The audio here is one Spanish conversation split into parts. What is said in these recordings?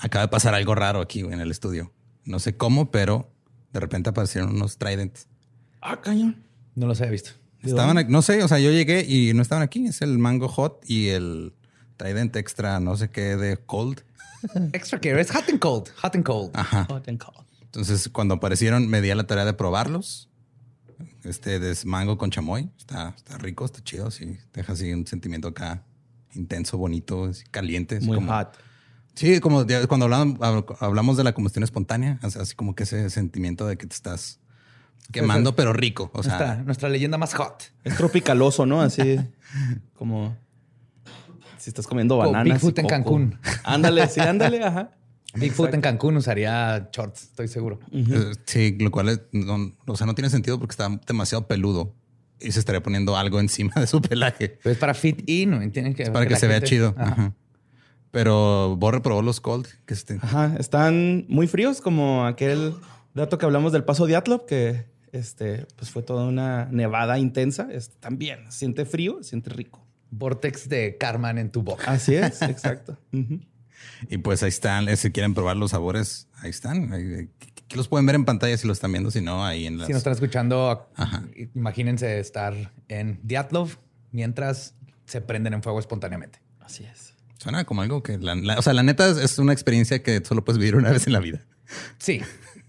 acaba de pasar algo raro aquí en el estudio. No sé cómo, pero de repente aparecieron unos tridents. Ah, cañón. No los había visto. Estaban, aquí- no sé, o sea, yo llegué y no estaban aquí. Es el mango hot y el trident extra, no sé qué, de cold. Extra care es hot and cold. Hot and cold. Ajá. Hot and cold. Entonces, cuando aparecieron, me di a la tarea de probarlos. Este es mango con chamoy. Está, está rico, está chido. Sí, deja así un sentimiento acá intenso, bonito, caliente. Muy como- hot. Sí, como cuando hablamos, hab- hablamos de la combustión espontánea, así como que ese sentimiento de que te estás quemando, pero rico. O sea, nuestra, nuestra leyenda más hot. Es tropicaloso, ¿no? Así como si estás comiendo Como bananas. y Bigfoot en coco. Cancún. Ándale, sí, ándale, ajá. Bigfoot en Cancún usaría shorts, estoy seguro. eh, sí, lo cual es- no, o sea, no tiene sentido porque está demasiado peludo y se estaría poniendo algo encima de su pelaje Pero es para fit in, ¿no? Tienen que para que, se vea chido. Ajá. Ajá. Pero Borre probó los cold, que este. Ajá, están muy fríos, como aquel dato que hablamos del paso de Atlop, que este, pues fue toda una nevada intensa. Este, también siente frío, siente rico. Vortex de Carman en tu boca. Así es, exacto. Y pues ahí están, eh, si quieren probar los sabores, ahí están. Eh, que los pueden ver en pantalla si lo están viendo, si no, ahí en las... Si nos están escuchando, Ajá. imagínense estar en Diatlov mientras se prenden en fuego espontáneamente. Así es. Suena como algo que, la, la- o sea, la neta es, es una experiencia que solo puedes vivir una vez en la vida. Sí.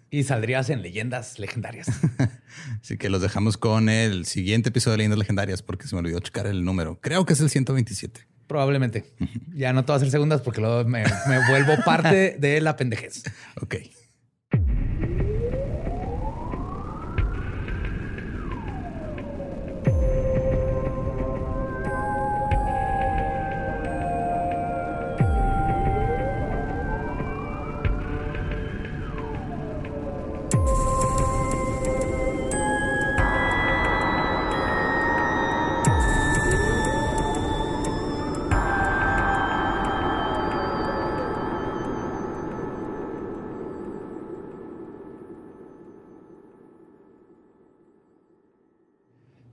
Y saldrías en leyendas legendarias. Así que los dejamos con el siguiente episodio de Leyendas Legendarias porque se me olvidó checar el número. Creo que es el 127. Probablemente. Ya no te voy a hacer segundas porque luego me, me vuelvo parte de la pendejez. Ok.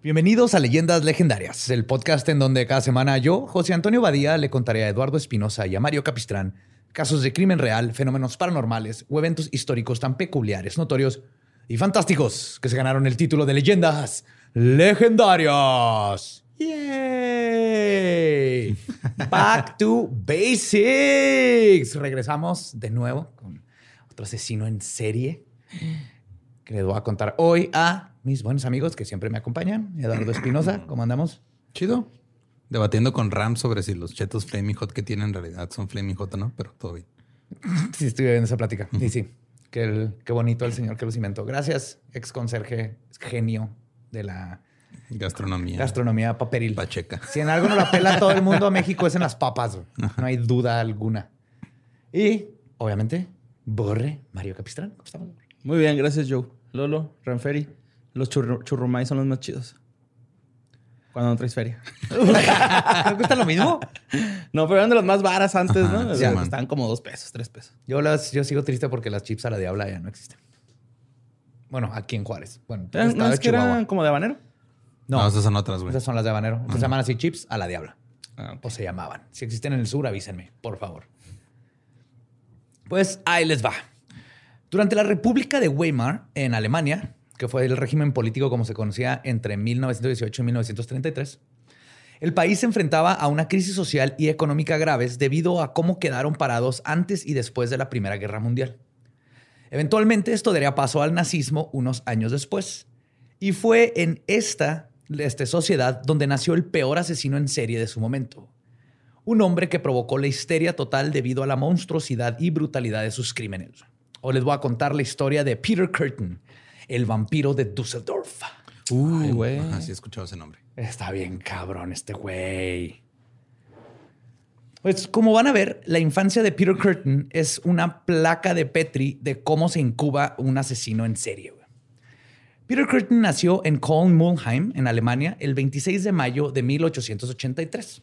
Bienvenidos a Leyendas Legendarias, el podcast en donde cada semana yo, José Antonio Badía, le contaré a Eduardo Espinosa y a Mario Capistrán casos de crimen real, fenómenos paranormales o eventos históricos tan peculiares, notorios y fantásticos que se ganaron el título de Leyendas Legendarias. ¡Yay! Back to Basics. Regresamos de nuevo con otro asesino en serie que les voy a contar hoy a mis buenos amigos que siempre me acompañan. Eduardo Espinosa, ¿cómo andamos? Chido. Debatiendo con Ram sobre si los chetos Flaming Hot que tienen en realidad son Flaming Hot o no, pero todo bien. Sí, estoy viendo esa plática. Y sí, qué, el- qué bonito el señor que los inventó. Gracias, ex conserje, genio de la Gastronomía. gastronomía paperil. Pacheca. Si en algo no la pela todo el mundo a México es en las papas. No hay duda alguna. Y, obviamente, Borre, Mario Capistrán. ¿Cómo estamos? Muy bien, gracias, Joe. Lolo, Ranferi. Los churru churrumais son los más chidos. Cuando no traes feria. ¿Te gusta lo mismo? No, pero eran de las más varas antes, Ajá, ¿no? sí, O sea, man. Estaban como dos pesos, tres pesos. Yo, las, yo sigo triste porque las chips a la diabla ya no existen. Bueno, aquí en Juárez. Bueno, estaba ¿No es que eran como de habanero? No, esas son otras, güey. Esas son las de habanero. Entonces se llaman así chips a la diabla. Ah. O se llamaban. Si existen en el sur, avísenme, por favor. Pues ahí les va. Durante la República de Weimar, en Alemania, que fue el régimen político como se conocía entre 1918 y 1933, el país se enfrentaba a una crisis social y económica graves debido a cómo quedaron parados antes y después de la Primera Guerra Mundial. Eventualmente esto daría paso al nazismo unos años después. Y fue en esta sociedad donde nació el peor asesino en serie de su momento. Un hombre que provocó la histeria total debido a la monstruosidad y brutalidad de sus crímenes. O les voy a contar la historia de Peter Curtin, el vampiro de Düsseldorf. Uy, güey. Ajá, sí he escuchado ese nombre. Está bien cabrón este güey. Pues como van a ver, la infancia de Peter Curtin es una placa de Petri de cómo se incuba un asesino en serie. Peter Curtin nació en Koln-Mulheim, en Alemania, el 26 de mayo de 1883.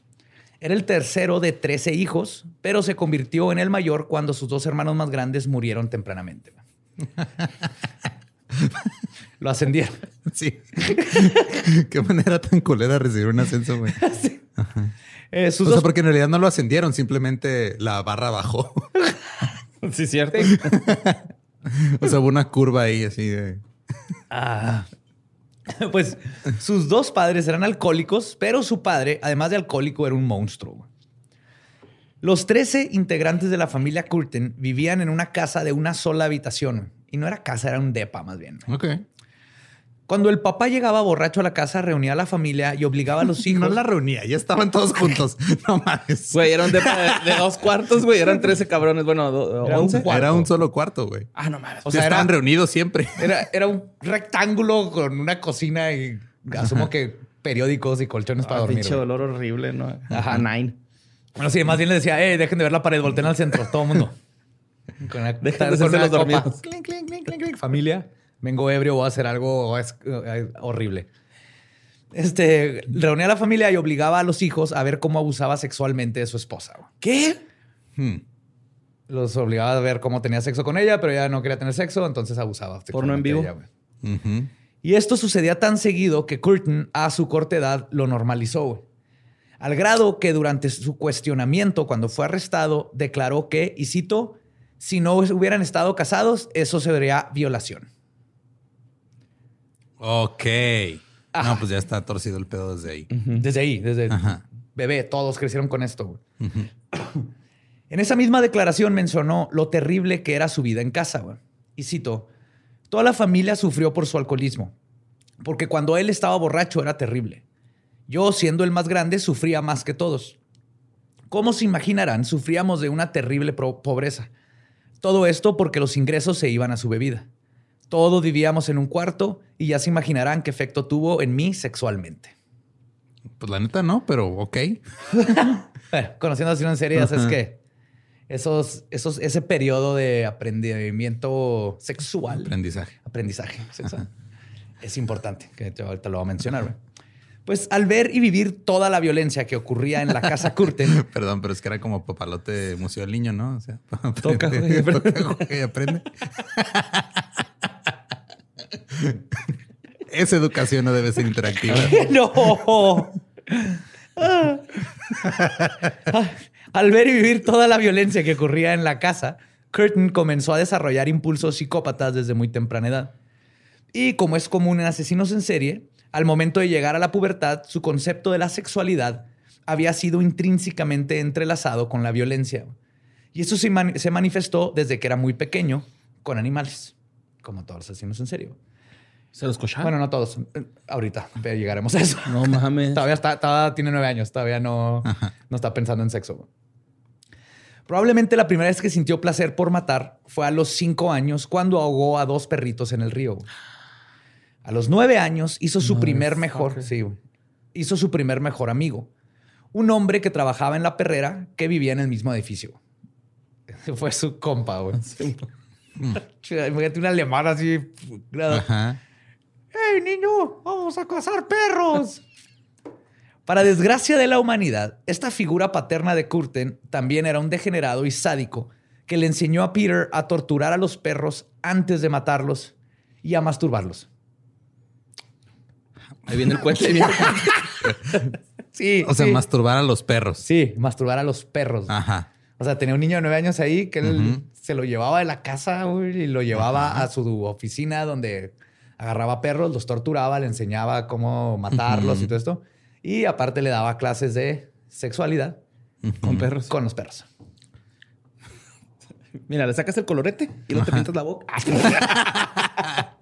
Era el tercero de 13 hijos, pero se convirtió en el mayor cuando sus dos hermanos más grandes murieron tempranamente. Lo ascendieron. Sí. Qué manera tan culera recibir un ascenso, güey. Eh, sus O sea, dos porque en realidad no lo ascendieron, simplemente la barra bajó. Sí, cierto. o sea, hubo una curva ahí así de. Ah. Pues sus dos padres eran alcohólicos, pero su padre, además de alcohólico, era un monstruo. Los 13 integrantes de la familia Curtin vivían en una casa de una sola habitación. Y no era casa, era un depa más bien. Ok. Cuando el papá llegaba borracho a la casa, reunía a la familia y obligaba a los hijos. No la reunía, ya estaban todos juntos. No mames. Güey, era un depa de, de dos cuartos, güey. Eran 13 cabrones. Bueno, do- Era un 11. cuarto. Era un solo cuarto, güey. Ah, no mames. O sea, era- estaban reunidos siempre. Era, era un rectángulo con una cocina y asumo que periódicos y colchones para Ah, dormir. pinche dolor horrible, ¿no? Ajá. Ajá, nine. Bueno, sí, más bien le decía, eh, dejen de ver la pared, volteen al centro, todo el mundo. Con Dejen de con una los copa. clink. Familia, vengo ebrio, voy a hacer algo eh, horrible. Este, reunía a la familia y obligaba a los hijos a ver cómo abusaba sexualmente de su esposa. ¿Qué? Hmm. Los obligaba a ver cómo tenía sexo con ella, pero ella no quería tener sexo, entonces abusaba. Porno en vivo. ella. Y esto sucedía tan seguido que Curtin a su corta edad lo normalizó. Al grado que durante su cuestionamiento, cuando fue arrestado, declaró que, y cito, si no hubieran estado casados, eso sería violación. Ok. Ajá. No, pues ya está torcido el pedo desde ahí. Desde ahí, desde Ajá. bebé, todos crecieron con esto. En esa misma declaración mencionó lo terrible que era su vida en casa. güey. Y cito, toda la familia sufrió por su alcoholismo, porque cuando él estaba borracho era terrible. Yo, siendo el más grande, sufría más que todos. Como se imaginarán, sufríamos de una terrible pobreza. Todo esto porque los ingresos se iban a su bebida. Todos vivíamos en un cuarto y ya se imaginarán qué efecto tuvo en mí sexualmente. Pues la neta no, pero ok. Bueno, conociendo así en serie, es que esos, esos, ese periodo de aprendimiento sexual, Aprendizaje. aprendizaje sexual, es importante, que ahorita lo voy a mencionar. Güey. Pues al ver y vivir toda la violencia que ocurría en la casa Curtin, Perdón, pero es que era como papalote de Museo del Niño, ¿no? O sea, Toca, aprende, juega y aprende. toca, juega y aprende. Esa educación no debe ser interactiva. ¡No! Ah. Al ver y vivir toda la violencia que ocurría en la casa, Curtin comenzó a desarrollar impulsos psicópatas desde muy temprana edad. Y como es común en asesinos en serie, al momento de llegar a la pubertad, su concepto de la sexualidad había sido intrínsecamente entrelazado con la violencia. Y eso se, mani- se manifestó desde que era muy pequeño con animales, como todos los asesinos en serie. ¿Se los cocharon? Bueno, no todos. Ahorita llegaremos a eso. no mames. Todavía está, todavía tiene nueve años, todavía no, no está pensando en sexo. Probablemente la primera vez que sintió placer por matar fue a los cinco años cuando ahogó a dos perritos en el río. A los nueve años hizo su primer mejor, sí, hizo su primer mejor amigo, un hombre que trabajaba en la perrera que vivía en el mismo edificio. Fue su compa, güey. Imagínate un alemán así. Ajá. ¡Hey, niño! ¡Vamos a cazar perros! Para desgracia de la humanidad, esta figura paterna de Curtin también era un degenerado y sádico que le enseñó a Peter a torturar a los perros antes de matarlos y a masturbarlos. Ahí viene el cuento. Ahí viene el cuento. Sí. O sea, sí. masturbar a los perros. Sí, masturbar a los perros. Ajá. O sea, tenía un niño de nueve años ahí que él se lo llevaba de la casa y lo llevaba a su oficina donde agarraba perros, los torturaba, le enseñaba cómo matarlos y todo esto. Y aparte le daba clases de sexualidad Con perros. con los perros. Mira, le sacas el colorete y no te pintas la boca.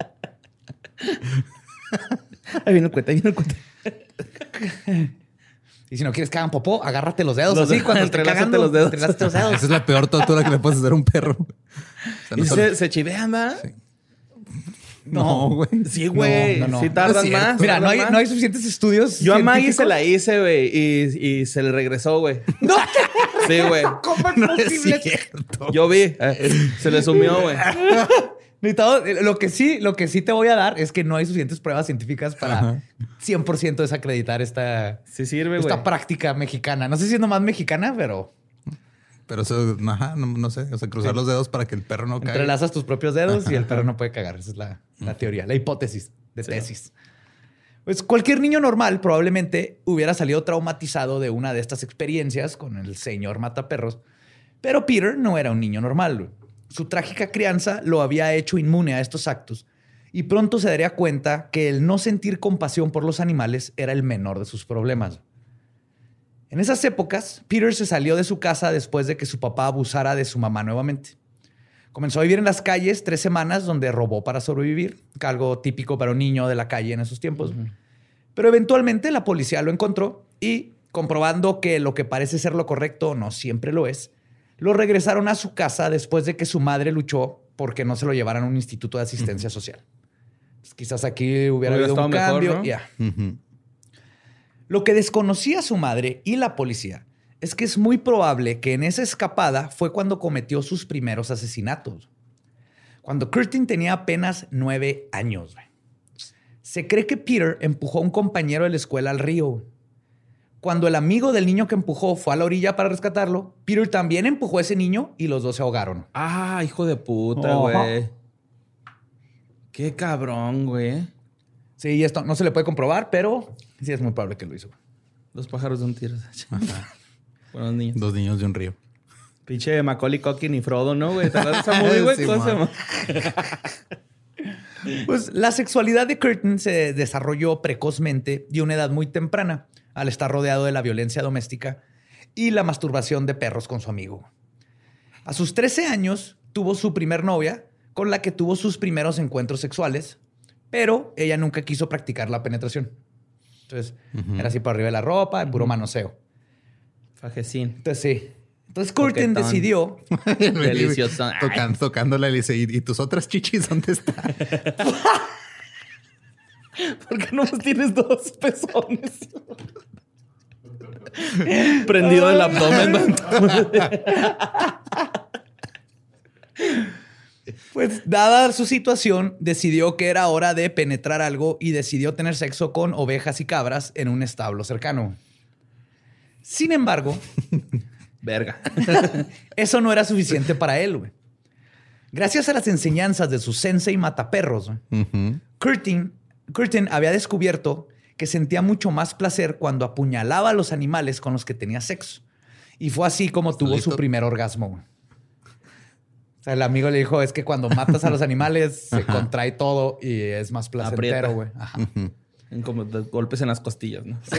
ahí viene el cuento, ahí viene el cuento. Y si no quieres que hagan popó, agárrate los dedos Los así cuando entrelázate los dedos. entrelázate los dedos. Esa es la peor tortura que le puedes hacer a un perro. O sea, Y no, se, se chivean, ¿va? no, güey. Sí, güey. No, no, no. Sí No tardan más. Mira, no hay, tardan no hay más. suficientes estudios. Yo a Maggie se la hice, güey, y, y se le regresó, güey. No, Sí, güey. ¿cómo es No es posible? cierto. Yo vi. eh, se le sumió, güey. Lo que sí, lo que sí te voy a dar es que no hay suficientes pruebas científicas para Ajá. 100% desacreditar esta, Sí sirve, güey. esta práctica mexicana. No sé si es nomás mexicana, pero Pero eso, ajá, no, no sé. O sea, cruzar los dedos para que el perro no caiga. entrelazas tus propios dedos y el perro no puede cagar. Esa es la, la teoría, la hipótesis de tesis. Pues cualquier niño normal probablemente hubiera salido traumatizado de una de estas experiencias con el señor mataperros, pero Peter no era un niño normal. Su trágica crianza lo había hecho inmune a estos actos y pronto se daría cuenta que el no sentir compasión por los animales era el menor de sus problemas. En esas épocas, Peter se salió de su casa después de que su papá abusara de su mamá nuevamente. Comenzó a vivir en las calles tres semanas donde robó para sobrevivir, algo típico para un niño de la calle en esos tiempos. Pero eventualmente la policía lo encontró y, comprobando que lo que parece ser lo correcto no siempre lo es, lo regresaron a su casa después de que su madre luchó porque no se lo llevaran a un instituto de asistencia social. Pues quizás aquí hubiera, Hubiera habido un mejor, cambio. ¿no? Lo que desconocía su madre y la policía es que es muy probable que en esa escapada fue cuando cometió sus primeros asesinatos. Cuando Curtin tenía apenas nueve años. Se cree que Peter empujó a un compañero de la escuela al río. Cuando el amigo del niño que empujó fue a la orilla para rescatarlo, Peter también empujó a ese niño y los dos se ahogaron. Ah, hijo de puta, güey. Qué cabrón, güey. Sí, y esto no se le puede comprobar, pero sí es muy probable que lo hizo. Los pájaros de un tiro. Buenos niños. Dos niños de un río. Pinche Macaulay Culkin y Frodo, ¿no, güey? ¿Te acuerdas de esa movie, güey? Pues la sexualidad de Curtin se desarrolló precozmente y a una edad muy temprana, al estar rodeado de la violencia doméstica y la masturbación de perros con su amigo. A sus 13 años tuvo su primer novia, con la que tuvo sus primeros encuentros sexuales, pero ella nunca quiso practicar la penetración. Entonces, era así por arriba de la ropa, en puro manoseo. Fajecín. Entonces, sí. Entonces, Curtin decidió Delicioso. Tocan, tocándola y le dice, ¿y, y tus otras chichis dónde están? ¿Por qué no tienes dos pezones? Prendido el abdomen. Pues, dada su situación, decidió que era hora de penetrar algo y decidió tener sexo con ovejas y cabras en un establo cercano. Sin embargo, Verga. eso no era suficiente para él. güey. Gracias a las enseñanzas de su sensei mataperros, güey, Ujú. Curtin, Curtin había descubierto que sentía mucho más placer cuando apuñalaba a los animales con los que tenía sexo. Y fue así como tuvo su primer orgasmo. güey. O sea, el amigo le dijo, es que cuando matas a los animales se contrae todo y es más placentero, güey. Como de golpes en las costillas, ¿no?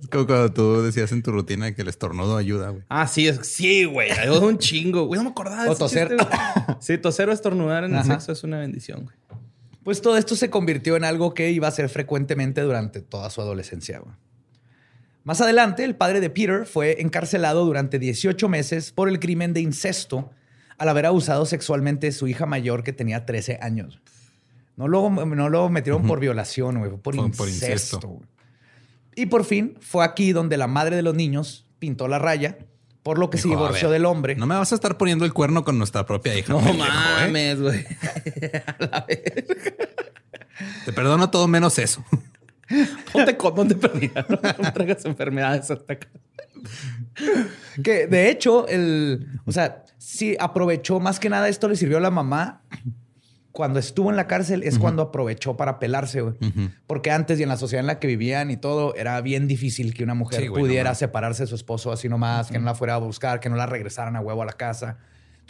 Es como cuando tú decías en tu rutina que el estornudo ayuda, güey. Ah, sí, es, sí, güey. Ayuda un chingo. Güey, no me acordaba de O toser. chiste. Sí, toser o estornudar en el Ajá. sexo es una bendición, güey. Pues todo esto se convirtió en algo que iba a hacer frecuentemente durante toda su adolescencia. Más adelante, el padre de Peter fue encarcelado durante 18 meses por el crimen de incesto al haber abusado sexualmente de su hija mayor que tenía 13 años. No lo, no lo metieron por violación, güey, fue por, incesto. por incesto. Y por fin fue aquí donde la madre de los niños pintó la raya, por lo que se Dijo, "A divorció ver, del hombre. No me vas a estar poniendo el cuerno con nuestra propia hija. No pendejo, ¿eh? mames, güey. Te perdono todo menos eso. Ponte con, ponte perdida. No traigas enfermedades hasta acá. Que de hecho, el, o sea, sí aprovechó más que nada esto le sirvió a la mamá cuando estuvo en la cárcel es cuando aprovechó para pelarse, güey. Porque antes y en la sociedad en la que vivían y todo, era bien difícil que una mujer Sí, pudiera separarse de su esposo así nomás, que no la fuera a buscar, que no la regresaran a huevo a la casa.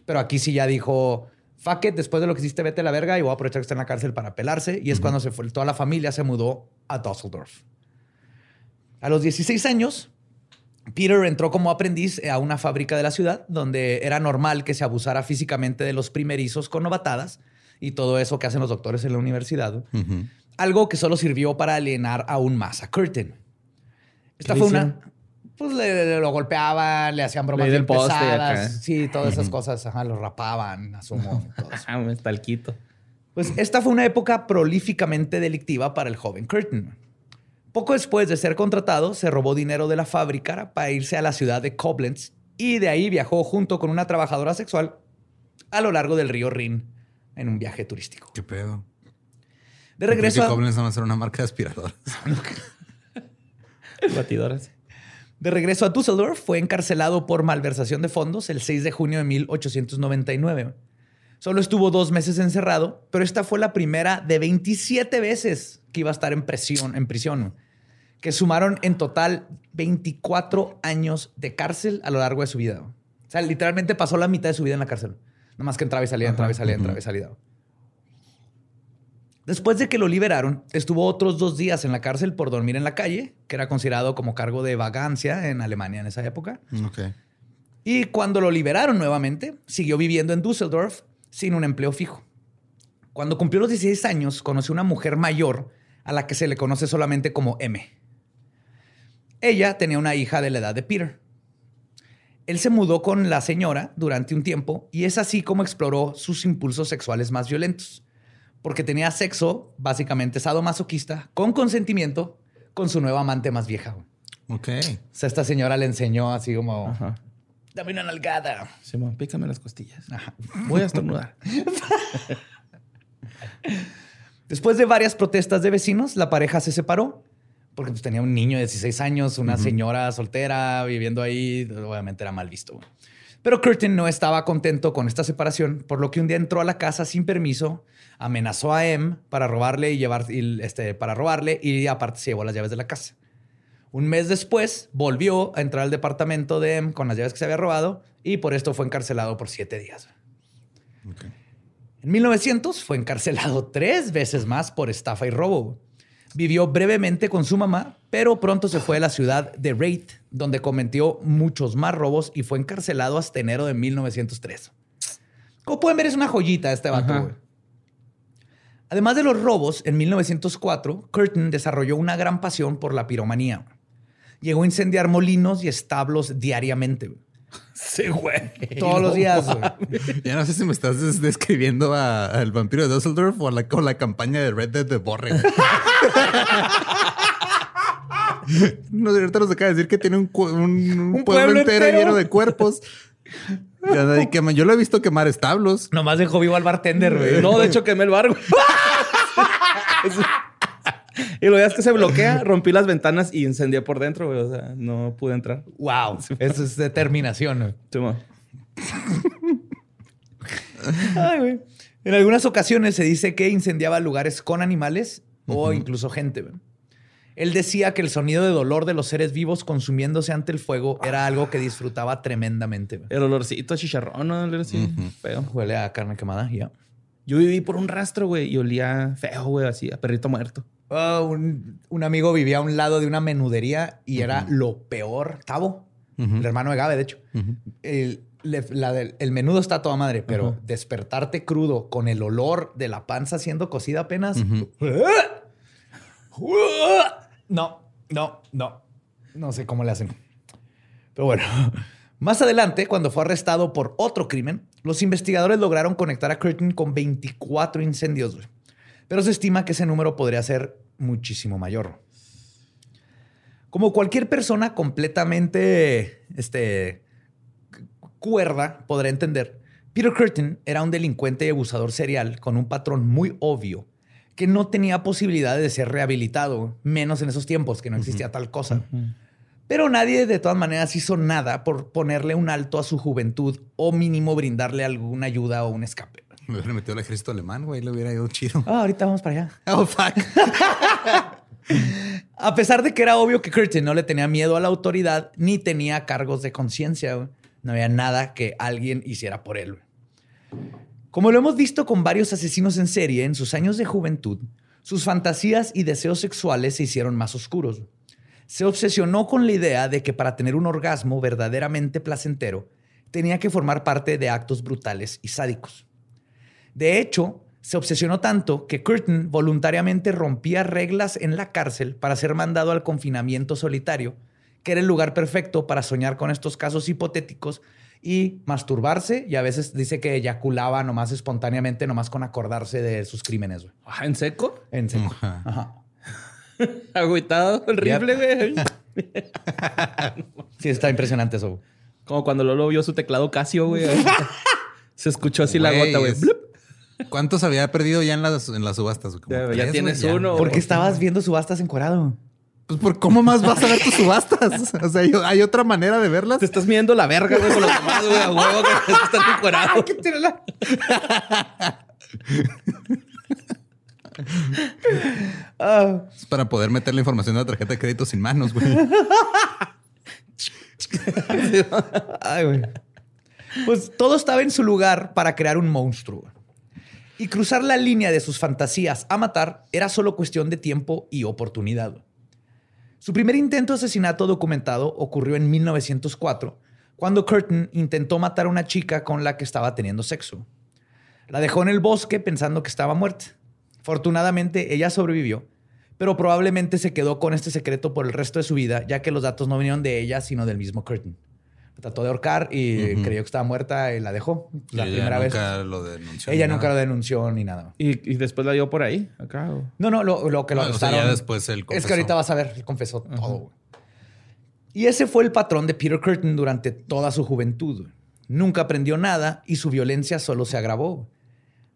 Pero aquí sí ya dijo, fuck it, después de lo que hiciste, vete a la verga y voy a aprovechar que está en la cárcel para pelarse. Y es cuando se fue, toda la familia se mudó a Düsseldorf. A los 16 años, Peter entró como aprendiz a una fábrica de la ciudad donde era normal que se abusara físicamente de los primerizos con novatadas y todo eso que hacen los doctores en la universidad. Algo que solo sirvió para alienar aún más a Curtin. Esta ¿Qué fue una... Pues le, le- lo golpeaban, le hacían bromas bien poste pesadas. acá. Sí, todas esas cosas. Ajá, lo rapaban, asumo. Ah, un talquito. Pues esta fue una época prolíficamente delictiva para el joven Curtin. Poco después de ser contratado, se robó dinero de la fábrica para irse a la ciudad de Koblenz y de ahí viajó junto con una trabajadora sexual a lo largo del río Rin en un viaje turístico. ¿Qué pedo? De regreso, a, Koblenz nada más era una marca de aspiradoras. Batidoras. de regreso a Düsseldorf, fue encarcelado por malversación de fondos el 6 de junio de 1899. Solo estuvo dos meses encerrado, pero esta fue la primera de 27 veces que iba a estar en prisión, en prisión, que sumaron en total 24 años de cárcel a lo largo de su vida. O sea, literalmente pasó la mitad de su vida en la cárcel. Nada más que entraba y salía, entraba y salía, entraba y salía. Después de que lo liberaron, estuvo otros dos días en la cárcel por dormir en la calle, que era considerado como cargo de vagancia en Alemania en esa época. Ok. Y cuando lo liberaron nuevamente, siguió viviendo en Düsseldorf sin un empleo fijo. Cuando cumplió los 16 años, conoció una mujer mayor a la que se le conoce solamente como M. Ella tenía una hija de la edad de Peter. Él se mudó con la señora durante un tiempo y es así como exploró sus impulsos sexuales más violentos, porque tenía sexo, básicamente sadomasoquista, con consentimiento, con su nueva amante más vieja. O Ok. sea, esta señora le enseñó así como, Ajá. dame una nalgada. Simón, pícame las costillas. Voy a estornudar. Después de varias protestas de vecinos, la pareja se separó porque pues, tenía un niño de 16 años, una señora soltera viviendo ahí. Obviamente era mal visto. güey. Pero Curtin no estaba contento con esta separación, por lo que un día entró a la casa sin permiso, amenazó a M para robarle y llevar y, este, para robarle y aparte se llevó las llaves de la casa. Un mes después volvió a entrar al departamento de M con las llaves que se había robado y por esto fue encarcelado por siete días. En 1900 fue encarcelado tres veces más por estafa y robo. Vivió brevemente con su mamá, pero pronto se fue a la ciudad de Reit, donde cometió muchos más robos y fue encarcelado hasta enero de 1903. Como pueden ver, es una joyita este vato. Güey. Además de los robos, en 1904, Curtin desarrolló una gran pasión por la piromanía. Llegó a incendiar molinos y establos diariamente. Sí, güey. Todos los días. güey. Ya no sé si me estás des- describiendo a- al vampiro de Dusseldorf o a la, o la campaña de Red Dead de Borre. no, ahorita nos acaba de decir que tiene un, cu- un- un Un pueblo, pueblo entero, entero. lleno de cuerpos. Yo lo he visto quemar establos. Nomás dejó vivo al bartender, güey. No, de hecho quemé el bar. güey. y lo veas que se bloquea, rompí las ventanas y incendié por dentro, güey. O sea, no pude entrar. Wow, eso es determinación. güey. Simón. Ay, güey. En algunas ocasiones se dice que incendiaba lugares con animales o incluso gente. güey. Él decía que el sonido de dolor de los seres vivos consumiéndose ante el fuego era algo que disfrutaba tremendamente. El olorcito a chicharrón, ¿no? Olor así, feo. Huele a carne quemada, ya. Yo viví por un rastro, güey, y olía feo, güey, así, a perrito muerto. Ah, un, un amigo vivía a un lado de una menudería y era lo peor. Tavo, el hermano de Gabe, de hecho. el, le- la del- el menudo está toda madre, pero despertarte crudo con el olor de la panza siendo cocida apenas. No, no, no. No sé cómo le hacen. Pero bueno, más adelante, cuando fue arrestado por otro crimen, los investigadores lograron conectar a Curtin con 24 incendios. Pero se estima que ese número podría ser muchísimo mayor. Como cualquier persona completamente este, cuerda podrá entender, Peter Curtin era un delincuente y abusador serial con un patrón muy obvio que no tenía posibilidad de ser rehabilitado, menos en esos tiempos que no existía tal cosa. Pero nadie de todas maneras hizo nada por ponerle un alto a su juventud o mínimo brindarle alguna ayuda o un escape. Me hubiera metido al ejército alemán, güey. Le hubiera ido chido. Ah, ahorita vamos para allá. Oh, fuck. A pesar de que era obvio que Curtin no le tenía miedo a la autoridad ni tenía cargos de conciencia, no había nada que alguien hiciera por él. Como lo hemos visto con varios asesinos en serie en sus años de juventud, sus fantasías y deseos sexuales se hicieron más oscuros. Se obsesionó con la idea de que para tener un orgasmo verdaderamente placentero, tenía que formar parte de actos brutales y sádicos. De hecho, se obsesionó tanto que Curtin voluntariamente rompía reglas en la cárcel para ser mandado al confinamiento solitario, que era el lugar perfecto para soñar con estos casos hipotéticos y masturbarse. Y a veces dice que eyaculaba nomás espontáneamente, nomás con acordarse de sus crímenes. güey. Ah, ¿En seco? En serio. Ajá. Ajá. Agüitado el rifle, güey. Sí, está impresionante eso. Como cuando Lolo vio su teclado Casio, güey. Se escuchó así la gota, güey. ¿Cuántos había perdido ya en las, en las subastas? Como Ya, ya tres, tienes uno. ¿Por qué estabas viendo subastas encuerado? Pues por cómo más vas a ver tus subastas. O sea, hay, otra manera de verlas. Te estás midiendo la verga, güey, con los demás, güey. A huevo que estás encuerado. Ah, Es para poder meter la información de la tarjeta de crédito sin manos, güey. Ay, güey. Pues todo estaba en su lugar para crear un monstruo. Y cruzar la línea de sus fantasías a matar era solo cuestión de tiempo y oportunidad. Su primer intento de asesinato documentado ocurrió en 1904, cuando Curtin intentó matar a una chica con la que estaba teniendo sexo. La dejó en el bosque pensando que estaba muerta. Fortunadamente, ella sobrevivió, pero probablemente se quedó con este secreto por el resto de su vida, ya que los datos no vinieron de ella, sino del mismo Curtin. La trató de ahorcar y creyó que estaba muerta y la dejó. La ella primera vez. nunca lo denunció. Ella nunca lo denunció ni nada. Y, y después la dio por ahí, acá. o- No, no, lo, lo que lo o sea, arrestaron. ya después él Es que ahorita vas a ver, él confesó todo. güey. Y ese fue el patrón de Peter Curtin durante toda su juventud. Nunca aprendió nada y su violencia solo se agravó.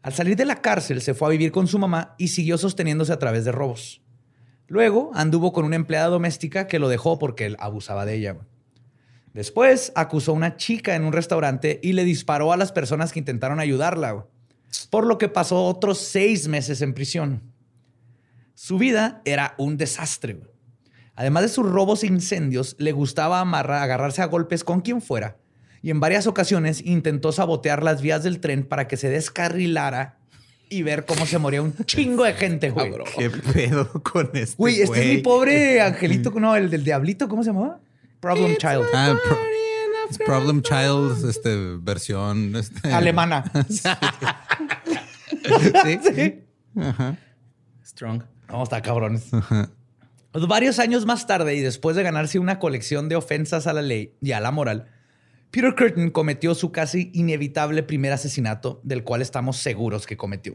Al salir de la cárcel se fue a vivir con su mamá y siguió sosteniéndose a través de robos. Luego anduvo con una empleada doméstica que lo dejó porque él abusaba de ella. Después acusó a una chica en un restaurante y le disparó a las personas que intentaron ayudarla, güey. por lo que pasó otros seis meses en prisión. Su vida era un desastre. güey. Además de sus robos e incendios, le gustaba amarrar, agarrarse a golpes con quien fuera. Y en varias ocasiones intentó sabotear las vías del tren para que se descarrilara y ver cómo se moría un chingo de gente, güey. ¿Qué pedo con este Güey, este es mi pobre angelito, no, el del diablito, ¿cómo se llamaba? Problem Child. Ah, Pro- es Problem Child, este, versión este, Alemana. Sí. Sí. Ajá. Strong. No, está cabrones. Pues Varios años más tarde y después de ganarse una colección de ofensas a la ley y a la moral, Peter Curtin cometió su casi inevitable primer asesinato, del cual estamos seguros que cometió.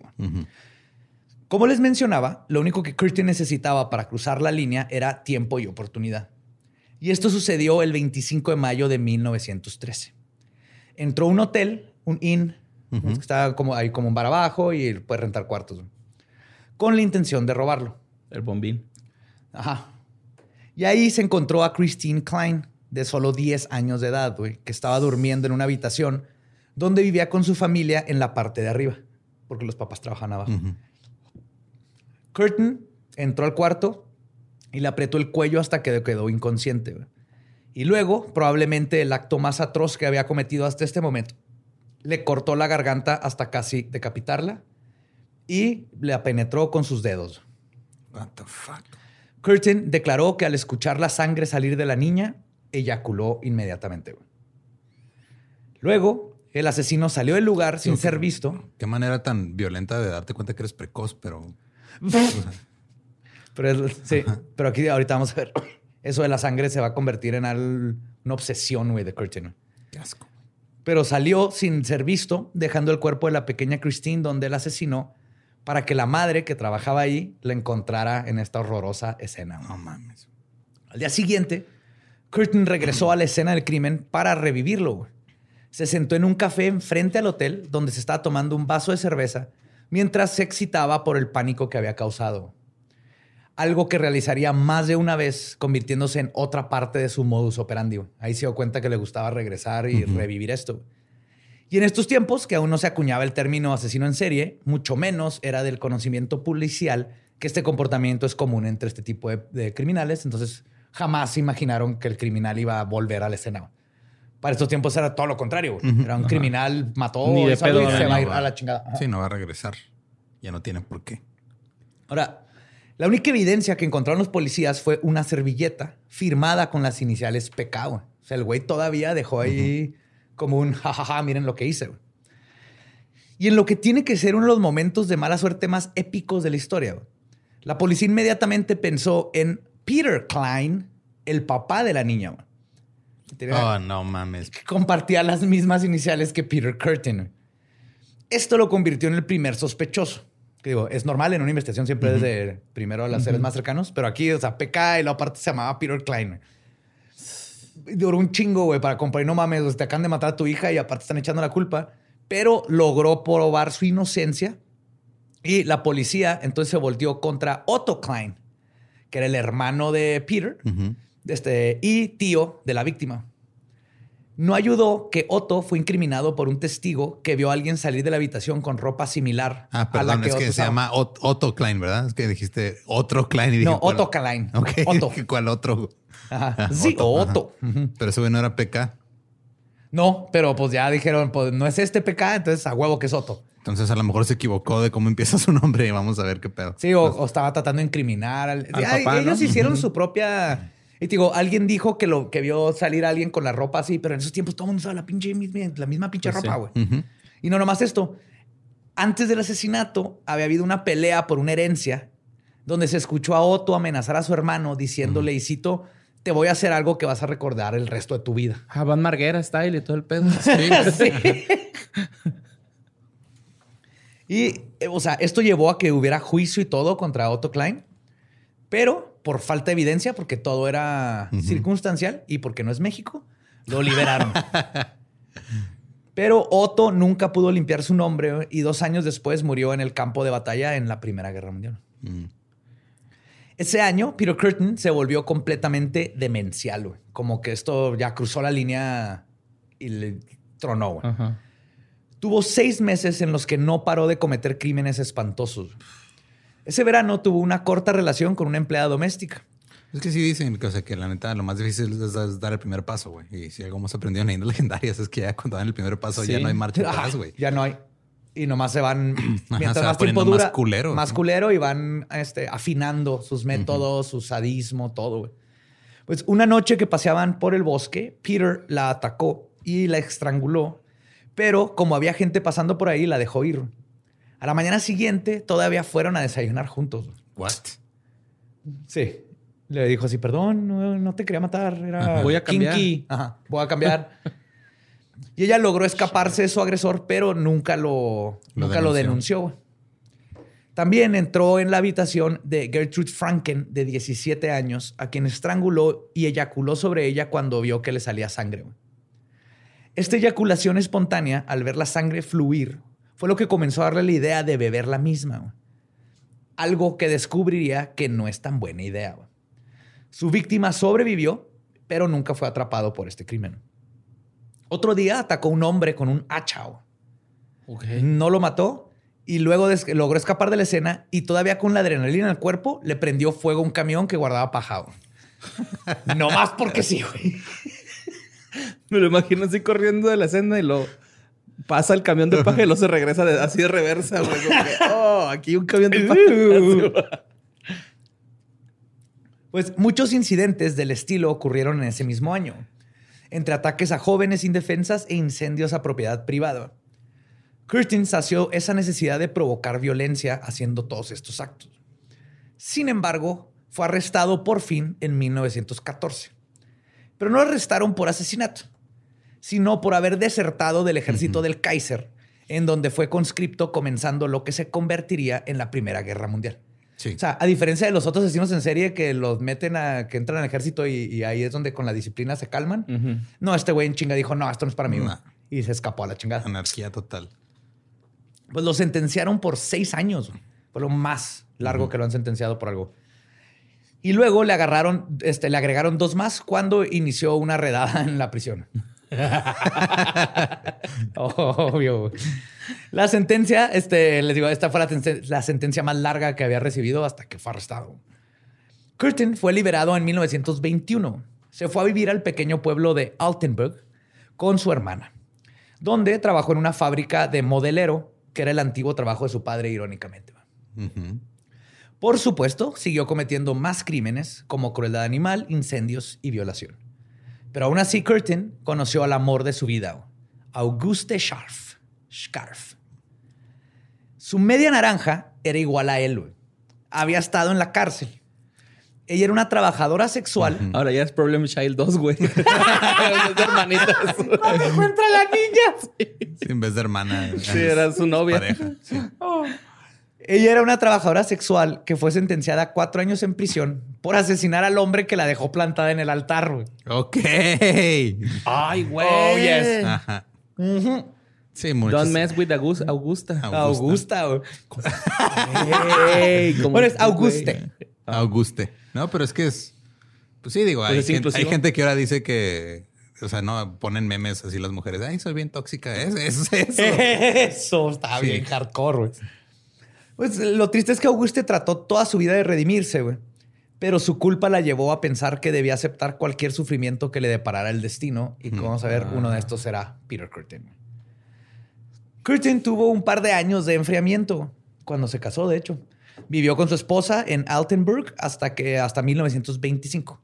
Como les mencionaba, lo único que Curtin necesitaba para cruzar la línea era tiempo y oportunidad. Y esto sucedió el 25 de mayo de 1913. Entró un hotel, un inn, que estaba como, ahí como un bar abajo y puede rentar cuartos, con la intención de robarlo. El bombín. Ajá. Y ahí se encontró a Christine Klein, de solo 10 años de edad, güey, que estaba durmiendo en una habitación donde vivía con su familia en la parte de arriba, porque los papás trabajan abajo. Curtin entró al cuarto y le apretó el cuello hasta que quedó inconsciente. Y luego, probablemente el acto más atroz que había cometido hasta este momento, le cortó la garganta hasta casi decapitarla y la penetró con sus dedos. What the fuck? Curtin declaró que al escuchar la sangre salir de la niña, eyaculó inmediatamente. Luego, el asesino salió del lugar sin ser visto. Qué manera tan violenta de darte cuenta que eres precoz, pero Pero, es- sí, pero aquí ahorita vamos a ver. Eso de la sangre se va a convertir en al- una obsesión, güey, de Curtin. qué asco. Pero salió sin ser visto, dejando el cuerpo de la pequeña Christine donde el asesinó para que la madre que trabajaba ahí la encontrara en esta horrorosa escena. No mames. Al día siguiente, Curtin regresó a la escena del crimen para revivirlo. güey. Se sentó en un café enfrente al hotel donde se estaba tomando un vaso de cerveza mientras se excitaba por el pánico que había causado. Algo que realizaría más de una vez, convirtiéndose en otra parte de su modus operandi. Ahí se dio cuenta que le gustaba regresar y revivir esto. Y en estos tiempos, que aún no se acuñaba el término asesino en serie, mucho menos era del conocimiento policial que este comportamiento es común entre este tipo de, de criminales. Entonces, jamás se imaginaron que el criminal iba a volver a la escena. Para estos tiempos era todo lo contrario. Era un criminal, mató Ni de hizo algo pedo, y se no, va a ir va. a la chingada. Ajá. Sí, no va a regresar. Ya no tiene por qué. Ahora, la única evidencia que encontraron los policías fue una servilleta firmada con las iniciales PK. O sea, el güey todavía dejó ahí como un jajaja, miren lo que hice. güey. Y en lo que tiene que ser uno de los momentos de mala suerte más épicos de la historia, güey, la policía inmediatamente pensó en Peter Klein, el papá de la niña. güey. Que tenía- Oh, no mames. que compartía las mismas iniciales que Peter Curtin. Esto lo convirtió en el primer sospechoso. Que digo, es normal en una investigación siempre desde primero a los seres más cercanos, pero aquí, o sea, PK y la aparte se llamaba Peter Klein. Duró un chingo, güey, para comprar. No mames, te acaban de matar a tu hija y aparte están echando la culpa. Pero logró probar su inocencia y la policía entonces se volteó contra Otto Klein, que era el hermano de Peter Ujú. este, y tío de la víctima. No ayudó que Otto fue incriminado por un testigo que vio a alguien salir de la habitación con ropa similar Ah, a la perdón, que es que se llama Ot- Otto Klein, ¿verdad? Es que dijiste otro Klein y dije. No, ¿cuál- Otto Klein. Ok, Otto. ¿Cuál otro? Ajá. Sí, Otto, Otto. Pero ese güey no era PK. No, pero pues ya dijeron, pues no es este PK, entonces a huevo que es Otto. Entonces a lo mejor se equivocó de cómo empieza su nombre y vamos a ver qué pedo. Sí, o, o estaba tratando de incriminar. Al, Al papá, ellos ¿no? hicieron su propia. Y te digo, alguien dijo que lo que vio salir a alguien con la ropa así, pero en esos tiempos todo el mundo usaba la pinche la misma pinche Pues ropa, güey. Y no nomás esto. Antes del asesinato había habido una pelea por una herencia donde se escuchó a Otto amenazar a su hermano diciéndole, y cito, te voy a hacer algo que vas a recordar el resto de tu vida. Ah, Van Marguera style y todo el pedo. Sí. y, eh, o sea, esto llevó a que hubiera juicio y todo contra Otto Klein, pero por falta de evidencia, porque todo era circunstancial y porque no es México, lo liberaron. pero Otto nunca pudo limpiar su nombre y dos años después murió en el campo de batalla en la Primera Guerra Mundial. Mm. Ese año, Peter Curtin se volvió completamente demencial, güey. Como que esto ya cruzó la línea y le tronó, güey. Tuvo seis meses en los que no paró de cometer crímenes espantosos. Ese verano tuvo una corta relación con una empleada doméstica. Es que sí dicen que, o sea, que la neta lo más difícil es, es dar el primer paso, güey. Y si algo hemos aprendido en leyendas legendarias es que ya cuando dan el primer paso ya no hay marcha atrás, Ah, güey. Ya no hay. Y nomás se van, mientras se va más tiempo dura, más culero, más ¿no? culero y van este, afinando sus métodos, su sadismo, todo. güey. Pues una noche que paseaban por el bosque, Peter la atacó y la estranguló, pero como había gente pasando por ahí, la dejó ir. A la mañana siguiente todavía fueron a desayunar juntos. What? Sí. Le dijo así, perdón, no, no te quería matar, era Voy a cambiar. kinky. Ajá, voy a cambiar. y ella logró escaparse de su agresor, pero nunca lo, Lo nunca lo denunció. denunció. güey. También entró en la habitación de Gertrude Franken, de 17 años, a quien estranguló y eyaculó sobre ella cuando vio que le salía sangre. Esta eyaculación espontánea, al ver la sangre fluir, fue lo que comenzó a darle la idea de beber la misma. güey. Algo que descubriría que no es tan buena idea. güey. Su víctima sobrevivió, pero nunca fue atrapado por este crimen. Otro día atacó a un hombre con un hacha. No lo mató y luego logró escapar de la escena y todavía con la adrenalina en el cuerpo le prendió fuego a un camión que guardaba paja. güey. no más porque sí, güey. Me lo imagino así corriendo de la escena y lo pasa el camión de paja y luego se regresa de- así de reversa, güey. oh, aquí un camión de paja. Pues muchos incidentes del estilo ocurrieron en ese mismo año, entre ataques a jóvenes indefensas e incendios a propiedad privada. Curtin sació esa necesidad de provocar violencia haciendo todos estos actos. Sin embargo, fue arrestado por fin en 1914. Pero no lo arrestaron por asesinato, sino por haber desertado del ejército del Kaiser, en donde fue conscripto comenzando lo que se convertiría en la Primera Guerra Mundial. Sí. O sea, a diferencia de los otros asesinos en serie que los meten a que entran al ejército y, y ahí es donde con la disciplina se calman. No, este güey en chinga dijo, no, esto no es para mí. güey". No. Y se escapó a la chingada. Anarquía total. Pues lo sentenciaron por seis años. Fue lo más largo que lo han sentenciado por algo. Y luego le agarraron, este, le agregaron dos más cuando inició una redada en la prisión. Obvio. La sentencia, este, les digo, esta fue la, ten- la sentencia más larga que había recibido hasta que fue arrestado. Curtin fue liberado en 1921. Se fue a vivir al pequeño pueblo de Altenburg con su hermana, donde trabajó en una fábrica de modelero, que era el antiguo trabajo de su padre, irónicamente. Por supuesto, siguió cometiendo más crímenes como crueldad animal, incendios y violación. Pero aún así, Curtin conoció al amor de su vida, Auguste Scharf. Scharf. Su media naranja era igual a él. güey. Había estado en la cárcel. Ella era una trabajadora sexual. Ahora ya es Problem Child 2, güey. Es de hermanitas. encuentra la niña? Sí, en vez de hermana. Sí, era su novia. Pareja. sí. Ella era una trabajadora sexual que fue sentenciada a cuatro años en prisión por asesinar al hombre que la dejó plantada en el altar. güey. Ok. Ay, güey. Oh, yes. Ajá. Sí, muchos. Don't mess with Augusta. Augusta. Augusta. güey. Ey, como- Bueno, es Auguste. Auguste. No, pero es que es. Pues sí, digo, Pues hay, gente, inclusivo. hay gente que ahora dice que. O sea, no ponen memes así las mujeres. Ay, soy bien tóxica. Es, es eso. Eso está Sí. bien hardcore, güey. Pues lo triste es que Auguste trató toda su vida de redimirse, güey. Pero su culpa la llevó a pensar que debía aceptar cualquier sufrimiento que le deparara el destino. Y como vamos a ver, uno de estos será Peter Curtin. Curtin tuvo un par de años de enfriamiento cuando se casó, de hecho. Vivió con su esposa en Altenburg hasta que hasta 1925.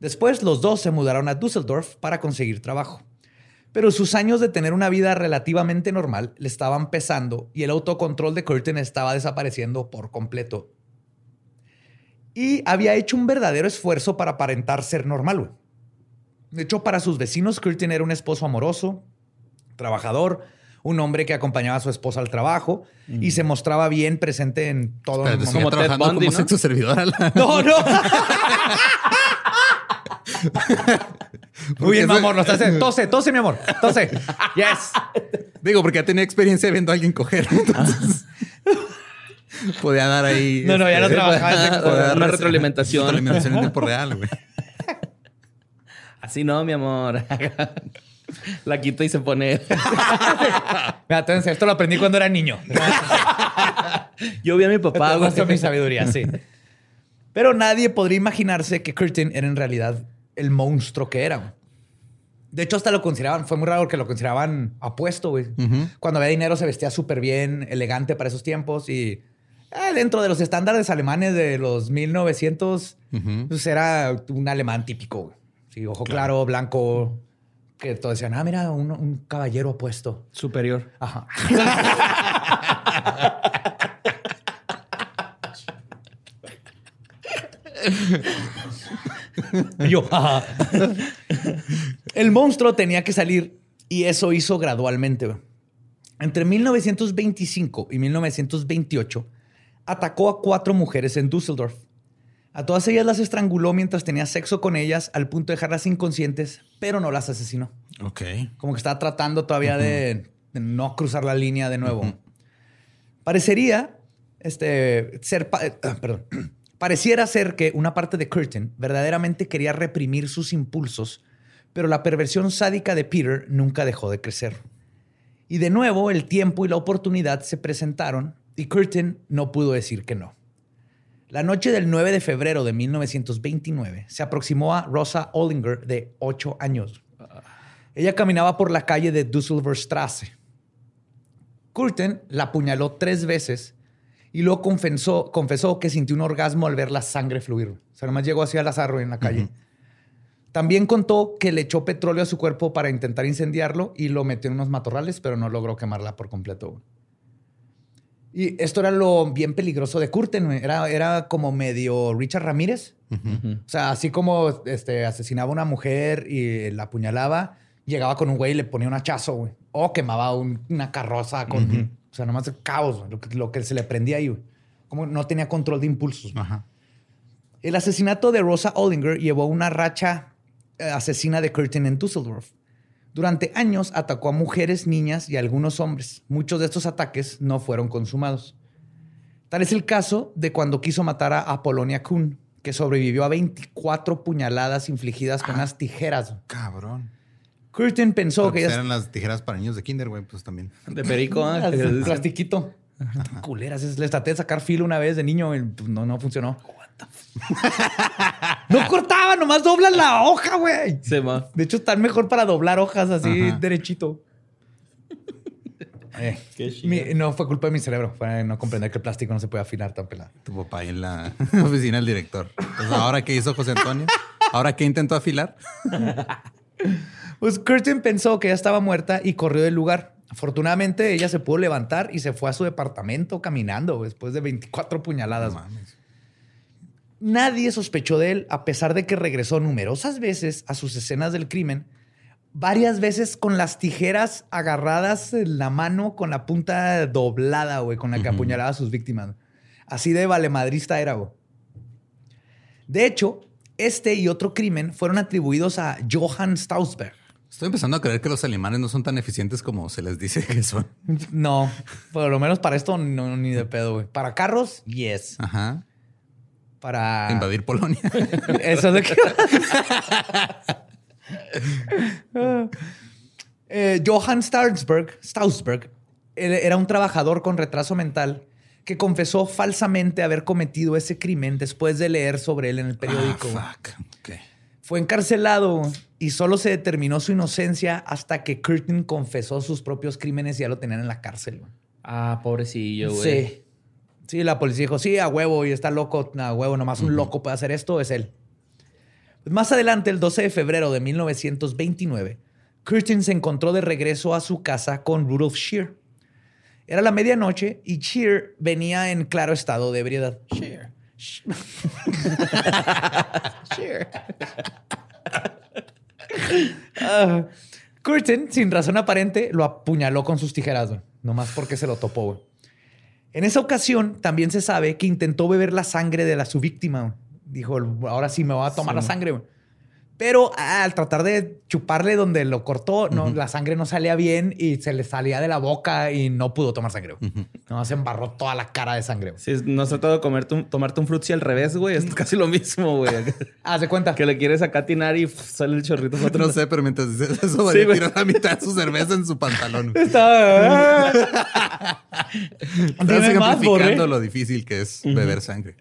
Después los dos se mudaron a Düsseldorf para conseguir trabajo. Pero sus años de tener una vida relativamente normal le estaban pesando y el autocontrol de Curtin estaba desapareciendo por completo. Y había hecho un verdadero esfuerzo para aparentar ser normal. De hecho, para sus vecinos, Curtin era un esposo amoroso, trabajador, un hombre que acompañaba a su esposa al trabajo y se mostraba bien presente en todo el sigue Como Ted trabajando Bundy, como ¿no? sexo servidora. la- No, no. Muy bien, mi amor. Lo estás haciendo. Tose, tose, mi amor. Tose. Yes. Digo, porque ya tenía experiencia viendo a alguien coger. Entonces. podía dar ahí. No, no, ya no este, trabajaba podía dar Una retroalimentación. Retroalimentación en tiempo real, güey. Así no, mi amor. La quita y se pone. Mira, entonces, esto lo aprendí cuando era niño. Yo vi a mi papá, güey. muestro mi sabiduría, sí. Pero nadie podría imaginarse que Curtin era en realidad el monstruo que era. güey. De hecho, hasta lo consideraban, fue muy raro que lo consideraban apuesto, güey. Cuando había dinero se vestía súper bien, elegante para esos tiempos y eh, dentro de los estándares alemanes de los 1900, pues era un alemán típico, güey. Sí, ojo claro, blanco, que todos decían, ah, mira, un, un caballero apuesto. Superior. Ajá. Y Yo, ajá. El monstruo tenía que salir y eso hizo gradualmente. Entre 1925 y 1928 atacó a cuatro mujeres en Düsseldorf. A todas ellas las estranguló mientras tenía sexo con ellas al punto de dejarlas inconscientes, pero no las asesinó. Ok. Como que estaba tratando todavía de, de no cruzar la línea de nuevo. Parecería este, ser, pa- eh, ah, perdón, pareciera ser que una parte de Curtin verdaderamente quería reprimir sus impulsos, pero la perversión sádica de Peter nunca dejó de crecer. Y de nuevo el tiempo y la oportunidad se presentaron y Curtin no pudo decir que no. La noche del 9 de febrero de 1929 se aproximó a Rosa Ollinger de 8 años. Ella caminaba por la calle de Düsseldorfstrasse. Curtin la apuñaló tres veces y luego confesó, confesó que sintió un orgasmo al ver la sangre fluir. O sea, nomás llegó así al azar en la calle. También contó que le echó petróleo a su cuerpo para intentar incendiarlo y lo metió en unos matorrales, pero no logró quemarla por completo. Y esto era lo bien peligroso de Curtin. güey. Era, era como medio Richard Ramírez. O sea, así como este, asesinaba a una mujer y la apuñalaba, llegaba con un güey y le ponía un hachazo, güey. O quemaba un- una carroza con... O sea, nomás el caos, lo que, lo que se le prendía ahí, güey. Como no tenía control de impulsos. Ajá. El asesinato de Rosa Ollinger llevó una racha eh, asesina de Curtin en Düsseldorf. Durante años atacó a mujeres, niñas y algunos hombres. Muchos de estos ataques no fueron consumados. Tal es el caso de cuando quiso matar a Apolonia Kuhn, que sobrevivió a 24 puñaladas infligidas con unas tijeras. Cabrón. Curtin pensó Pero, que pues, ya eran las tijeras para niños de kinder, güey, pues también. De perico, dicen. plastiquito. Culeras. Es- Les traté de sacar filo una vez de niño y pues, no, no funcionó. no cortaba, nomás doblan la hoja, güey. Se va. De hecho, están mejor para doblar hojas así Ajá. derechito. Eh, Qué chido. mi- no fue culpa de mi cerebro. Fue no comprender que el plástico no se puede afinar tan pelado. Tu papá ahí en la oficina del director. Entonces, ¿ahora qué hizo José Antonio? ¿Ahora qué intentó afilar? Pues Curtin pensó que ya estaba muerta y corrió del lugar. Afortunadamente, ella se pudo levantar y se fue a su departamento caminando después de 24 puñaladas. No mames. Nadie sospechó de él, a pesar de que regresó numerosas veces a sus escenas del crimen, varias veces con las tijeras agarradas en la mano, con la punta doblada, güey, con la que apuñalaba a sus víctimas. Así de valemadrista era, güey. De hecho, este y otro crimen fueron atribuidos a Johann Stausberg. Estoy empezando a creer que los alemanes no son tan eficientes como se les dice que son. No, por lo menos para esto no, ni de pedo, güey. Para carros, yes. Ajá. Para Invadir Polonia. Eso es de que. Eh, Johann Stausberg, Stausberg era un trabajador con retraso mental que confesó falsamente haber cometido ese crimen después de leer sobre él en el periódico. Ah, fuck. Ok. Fue encarcelado y solo se determinó su inocencia hasta que Curtin confesó sus propios crímenes y ya lo tenían en la cárcel. güey. Ah, pobrecillo, güey. Sí. Sí, la policía dijo, sí, a huevo, y está loco, a huevo, nomás un loco puede hacer esto, es él. Pues más adelante, el 12 de febrero de 1929, Curtin se encontró de regreso a su casa con Rudolf Shear. Era la medianoche y Shear venía en claro estado de ebriedad. Shear. Shear. Ah, Curtin, sin razón aparente, lo apuñaló con sus tijeras, güey. Nomás porque se lo topó, güey. En esa ocasión, también se sabe que intentó beber la sangre de la, su víctima. güey. Dijo, ahora sí me voy a tomar la sangre. güey. Pero ah, al tratar de chuparle donde lo cortó, no, la sangre no salía bien y se le salía de la boca y no pudo tomar sangre. güey. No, se embarró toda la cara de sangre. Si no has tratado de comerte un- tomarte un frutzi al revés, güey, es casi lo mismo, güey. Haz de cuenta. que le quieres acá tinar y sale el chorrito. para No sé, pero mientras dices eso, Sí, tiró la mitad de su cerveza en su pantalón. Estaba- Estás Dime más, lo difícil que es beber sangre.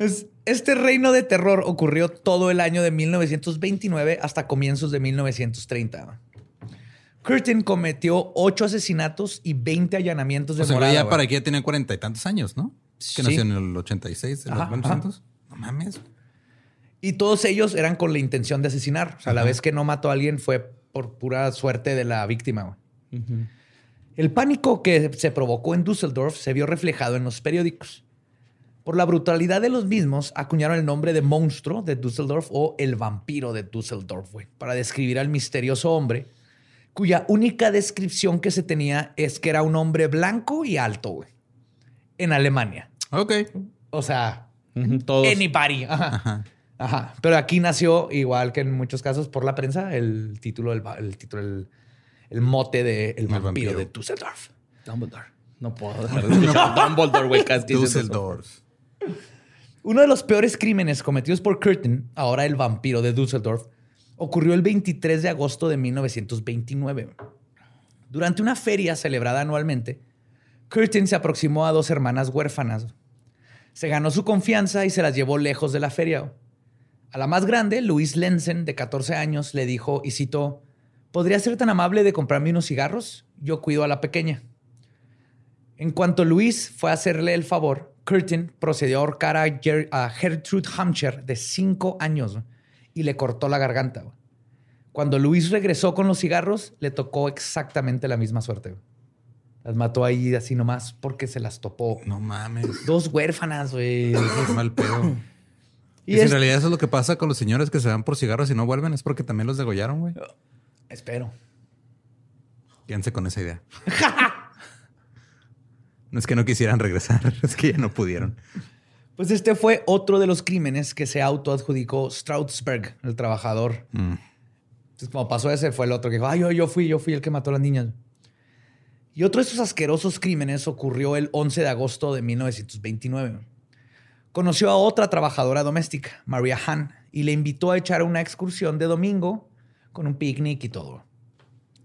Es- Este reino de terror ocurrió todo el año de 1929 hasta comienzos de 1930. Curtin cometió ocho asesinatos y 20 allanamientos de O sea, morada. ya para aquí ya tenía cuarenta y tantos años, ¿no? Que Sí. nació en el 86, en Ajá, los 1900. No mames. Y todos ellos eran con la intención de asesinar. O sea, la vez que no mató a alguien fue por pura suerte de la víctima. güey. El pánico que se provocó en Düsseldorf se vio reflejado en los periódicos. Por la brutalidad de los mismos, acuñaron el nombre de monstruo de Düsseldorf o el vampiro de Düsseldorf, güey, para describir al misterioso hombre, cuya única descripción que se tenía es que era un hombre blanco y alto, güey, en Alemania. Ok. O sea, Todos. anybody. Ajá. Ajá. Ajá. Pero aquí nació, igual que en muchos casos por la prensa, el título, el, el título, el, el mote de El vampiro, vampiro. de Düsseldorf. Dumbledore. No puedo escuchar Dumbledore, güey. Düsseldorf. Uno de los peores crímenes cometidos por Curtin, ahora el vampiro de Düsseldorf, ocurrió el 23 de agosto de 1929. Durante una feria celebrada anualmente, Curtin se aproximó a dos hermanas huérfanas. Se ganó su confianza y se las llevó lejos de la feria. A la más grande, Louise Lenzen, de 14 años, le dijo y citó, ¿podría ser tan amable de comprarme unos cigarros? Yo cuido a la pequeña. En cuanto Luis fue a hacerle el favor, Curtin procedió a ahorcar a, Ger- a Gertrude Hampshire de 5 años y le cortó la garganta. Cuando Luis regresó con los cigarros, le tocó exactamente la misma suerte. Las mató ahí así nomás porque se las topó. No mames. Dos huérfanas, güey. Mal pedo. Y Y, es- en realidad eso es lo que pasa con los señores que se van por cigarros y no vuelven, es porque también los degollaron, güey. Espero. Quédense con esa idea. no es que no quisieran regresar, es que ya no pudieron. Pues este fue otro de los crímenes que se autoadjudicó Straussberg, el trabajador. Mm. Entonces, como pasó ese, fue el otro que dijo, ay, yo, yo fui, yo fui el que mató a las niñas. Y otro de esos asquerosos crímenes ocurrió el 11 de agosto de 1929. Conoció a otra trabajadora doméstica, Maria Hahn, y le invitó a echar una excursión de domingo con un picnic y todo.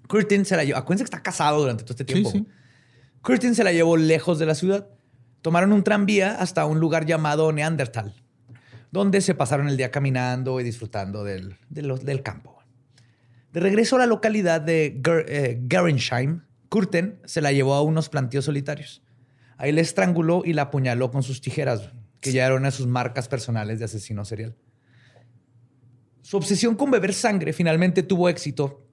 Curtin se la llevó. Acuérdense que está casado durante todo este tiempo. sí. Curtin se la llevó lejos de la ciudad. Tomaron un tranvía hasta un lugar llamado Neandertal, donde se pasaron el día caminando y disfrutando del, del campo. De regreso a la localidad de Ger- eh, Gerensheim, Curtin se la llevó a unos plantíos solitarios. Ahí la estranguló y la apuñaló con sus tijeras, que ya eran sus marcas personales de asesino serial. Su obsesión con beber sangre finalmente tuvo éxito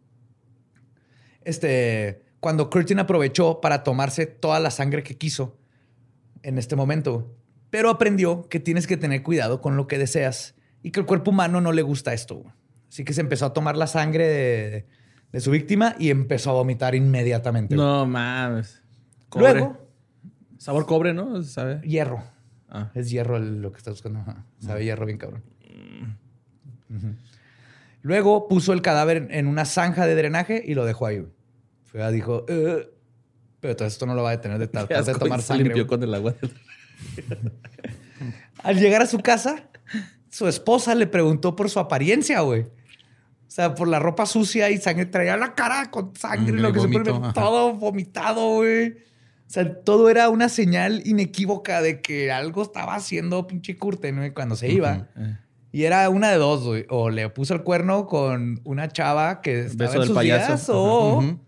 este, cuando Curtin aprovechó para tomarse toda la sangre que quiso en este momento, pero aprendió que tienes que tener cuidado con lo que deseas y que el cuerpo humano no le gusta esto. Así que se empezó a tomar la sangre de, de su víctima y empezó a vomitar inmediatamente. No mames. Cobre. Luego, Sabor cobre, ¿no? ¿Sabe? hierro. Ah. Es hierro lo que está buscando. Sabe hierro bien cabrón. Ujú. Luego puso el cadáver en una zanja de drenaje y lo dejó ahí. Dijo, "Eh", pero todo esto no lo va a detener de tratar de tomar se sangre. limpió con el agua. Al llegar a su casa, su esposa le preguntó por su apariencia, güey. O sea, por la ropa sucia y sangre. Traía la cara con sangre, Mm, lo que se vómito, pone todo vomitado, güey. O sea, todo era una señal inequívoca de que algo estaba haciendo pinche Curten güey, cuando se iba. Eh. Y era una de dos, güey. O le puso el cuerno con una chava que estaba Beso en del sus payaso. días, o Ujú.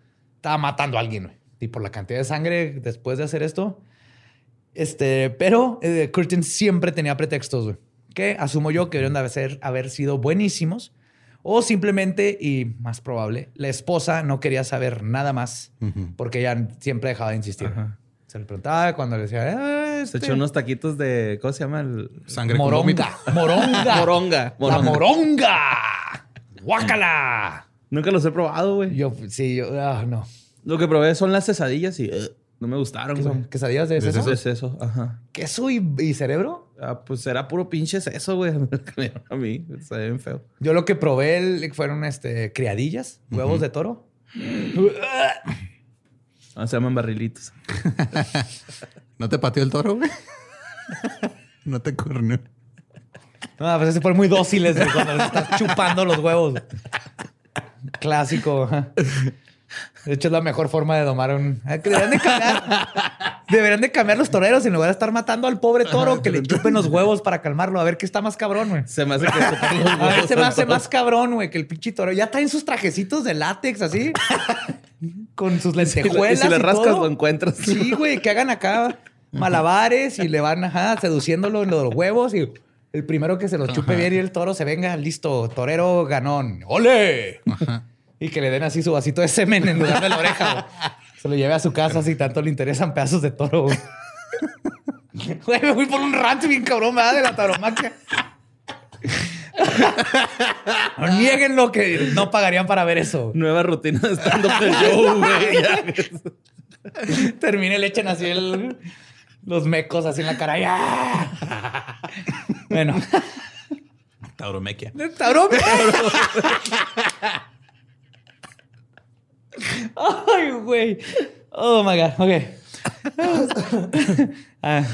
Estaba matando a alguien, güey. Y por la cantidad de sangre después de hacer esto. Este, pero eh, Curtin siempre tenía pretextos, güey. Que asumo yo que deberían de haber, haber sido buenísimos. O simplemente, y más probable, la esposa no quería saber nada más porque ella siempre dejaba de insistir. Ajá. Se le preguntaba cuando le decía, "Ah, Se este, echó unos taquitos de. ¿Cómo se llama? El... Sangre vómito. moronga, moronga, Moronga. la moronga. moronga, guácala. Nunca los he probado, güey. Yo, sí, yo, ah, no. Lo que probé son las quesadillas y eh, no me gustaron, ¿Qué güey. son? ¿Quesadillas de ¿De seso? Es eso, ajá. ¿Queso y, y cerebro? Ah, pues era puro pinche eso, güey. A mí. Se ve bien feo. Yo lo que probé el- fueron este, criadillas, huevos de toro. Ah, se llaman barrilitos. ¿No te pateó el toro, güey? no te corneó. No, pues se fueron muy dóciles güey, cuando les estás chupando los huevos. Clásico. ajá. De hecho, es la mejor forma de domar un. Ah, Deberían de cambiar. Deberían de cambiar los toreros en lugar de estar matando al pobre toro que le chupen los huevos para calmarlo. A ver qué está más cabrón, güey. Se me hace que los A ver, huevos se me hace más cabrón, güey, que el pinche toro. Ya traen sus trajecitos de látex así. con sus lentejuelas. y si le rascas, todo. lo encuentras. Sí, güey, que hagan acá malabares y le van ajá, seduciéndolo en los huevos y el primero que se los chupe Ajá. bien y el toro se venga, listo, torero ganón. ¡Ole! Y que le den así su vasito de semen en lugar de la oreja. güey. Se lo lleve a su casa si tanto le interesan pedazos de toro. Güey, Güey, me fui por un rancho bien cabrón, ¿verdad? De la tauromaquia. No nieguen lo que no pagarían para ver eso. Nueva rutina de stand-up show, güey. Termine, le echan así el- los mecos así en la cara. ¡Ya! Bueno, Tauromequia. taurón. Ay, güey. Oh my God. Ok. Ah.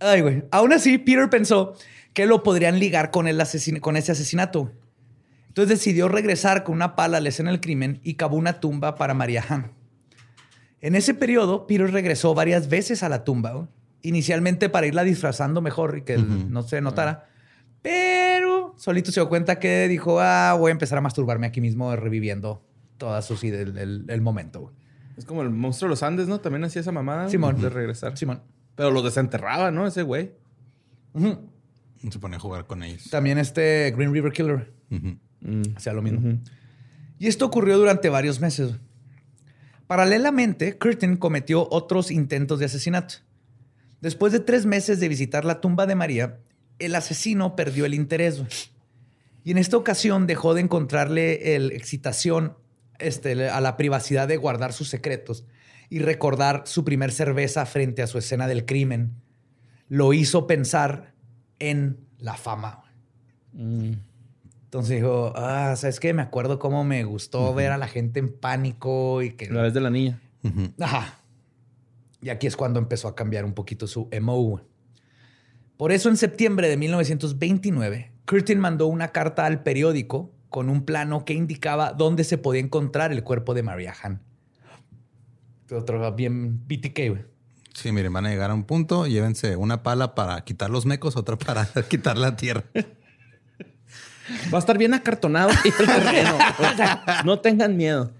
Ay, güey. Aún así, Peter pensó que lo podrían ligar con, el asesin- con ese asesinato. Entonces decidió regresar con una pala a la escena del crimen y cavó una tumba para María Han. En ese periodo, Peter regresó varias veces a la tumba, güey. inicialmente para irla disfrazando mejor y que Ujú. no se notara. Pero solito se dio cuenta que dijo, ah, voy a empezar a masturbarme aquí mismo reviviendo todas sus ideas, el, el- el momento. güey. Es como el monstruo de los Andes, ¿no? También hacía esa mamada. Simón. De regresar. Simón. Pero los desenterraba, ¿no? Ese güey. Se pone a jugar con ellos. También este Green River Killer Ujú. hacía lo mismo. Y esto ocurrió durante varios meses. Paralelamente, Curtin cometió otros intentos de asesinato. Después de tres meses de visitar la tumba de María, el asesino perdió el interés. Y en esta ocasión dejó de encontrarle el excitación este, a la privacidad de guardar sus secretos y recordar su primer cerveza frente a su escena del crimen. Lo hizo pensar en la fama. Mm. Entonces dijo, ah, ¿sabes qué? Me acuerdo cómo me gustó ver a la gente en pánico y que... La vez de la niña. Ajá. Y aquí es cuando empezó a cambiar un poquito su MO. Por eso en septiembre de 1929, Curtin mandó una carta al periódico con un plano que indicaba dónde se podía encontrar el cuerpo de Maria Han. Otro bien BTK, güey. Sí, miren, van a llegar a un punto, llévense una pala para quitar los mecos, otra para quitar la tierra. Va a estar bien acartonado el terreno. no tengan miedo.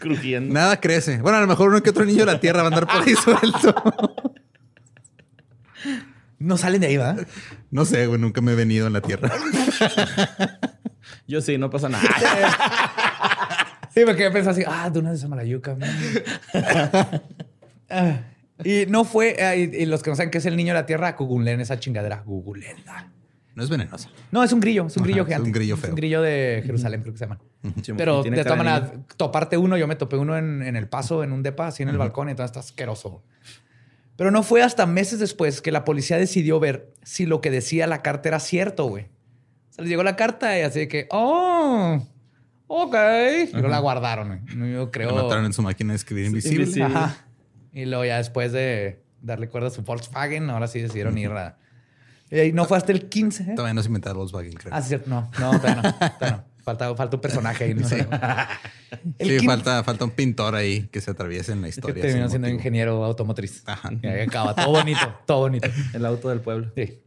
Crujiendo. Nada crece. Bueno, a lo mejor uno que otro niño de la tierra va a andar por ahí suelto. No salen de ahí, ¿va? No sé, güey, nunca me he venido en la tierra. Yo sí, no pasa nada. Sí, me quedé pensando así, ah, de una de Samalayuca. Ah, y no fue, ah, y, y los que no saben qué es el niño de la tierra, googleen esa chingadera, googleenla. No es venenosa. No, es un grillo, es un Ajá, grillo es gigante. un grillo Es feo. un grillo de Jerusalén, creo que se llama. Sí, Pero de todas maneras, toparte uno, yo me topé uno en, en el paso, en un depa, así en el balcón, y entonces está asqueroso. Pero no fue hasta meses después que la policía decidió ver si lo que decía la carta era cierto, güey. Se les llegó la carta y así de que, oh, ok. Y luego la guardaron, güey. Yo creo. La mataron en su máquina de escribir invisible. invisible. Ajá. Y luego ya después de darle cuerda a su Volkswagen, ahora sí decidieron ir a... Y no fue hasta el 15. ¿eh? Todavía no se inventaron Volkswagen, creo. Ah, sí, cierto. No, no, todavía no. todavía no. Falta, falta un personaje ahí. ¿no? El sí, quin- falta, falta un pintor ahí que se atraviese en la que historia. terminó sin siendo motivo. ingeniero automotriz. Ajá. Y ahí acaba. Todo bonito, todo bonito. El auto del pueblo. Sí.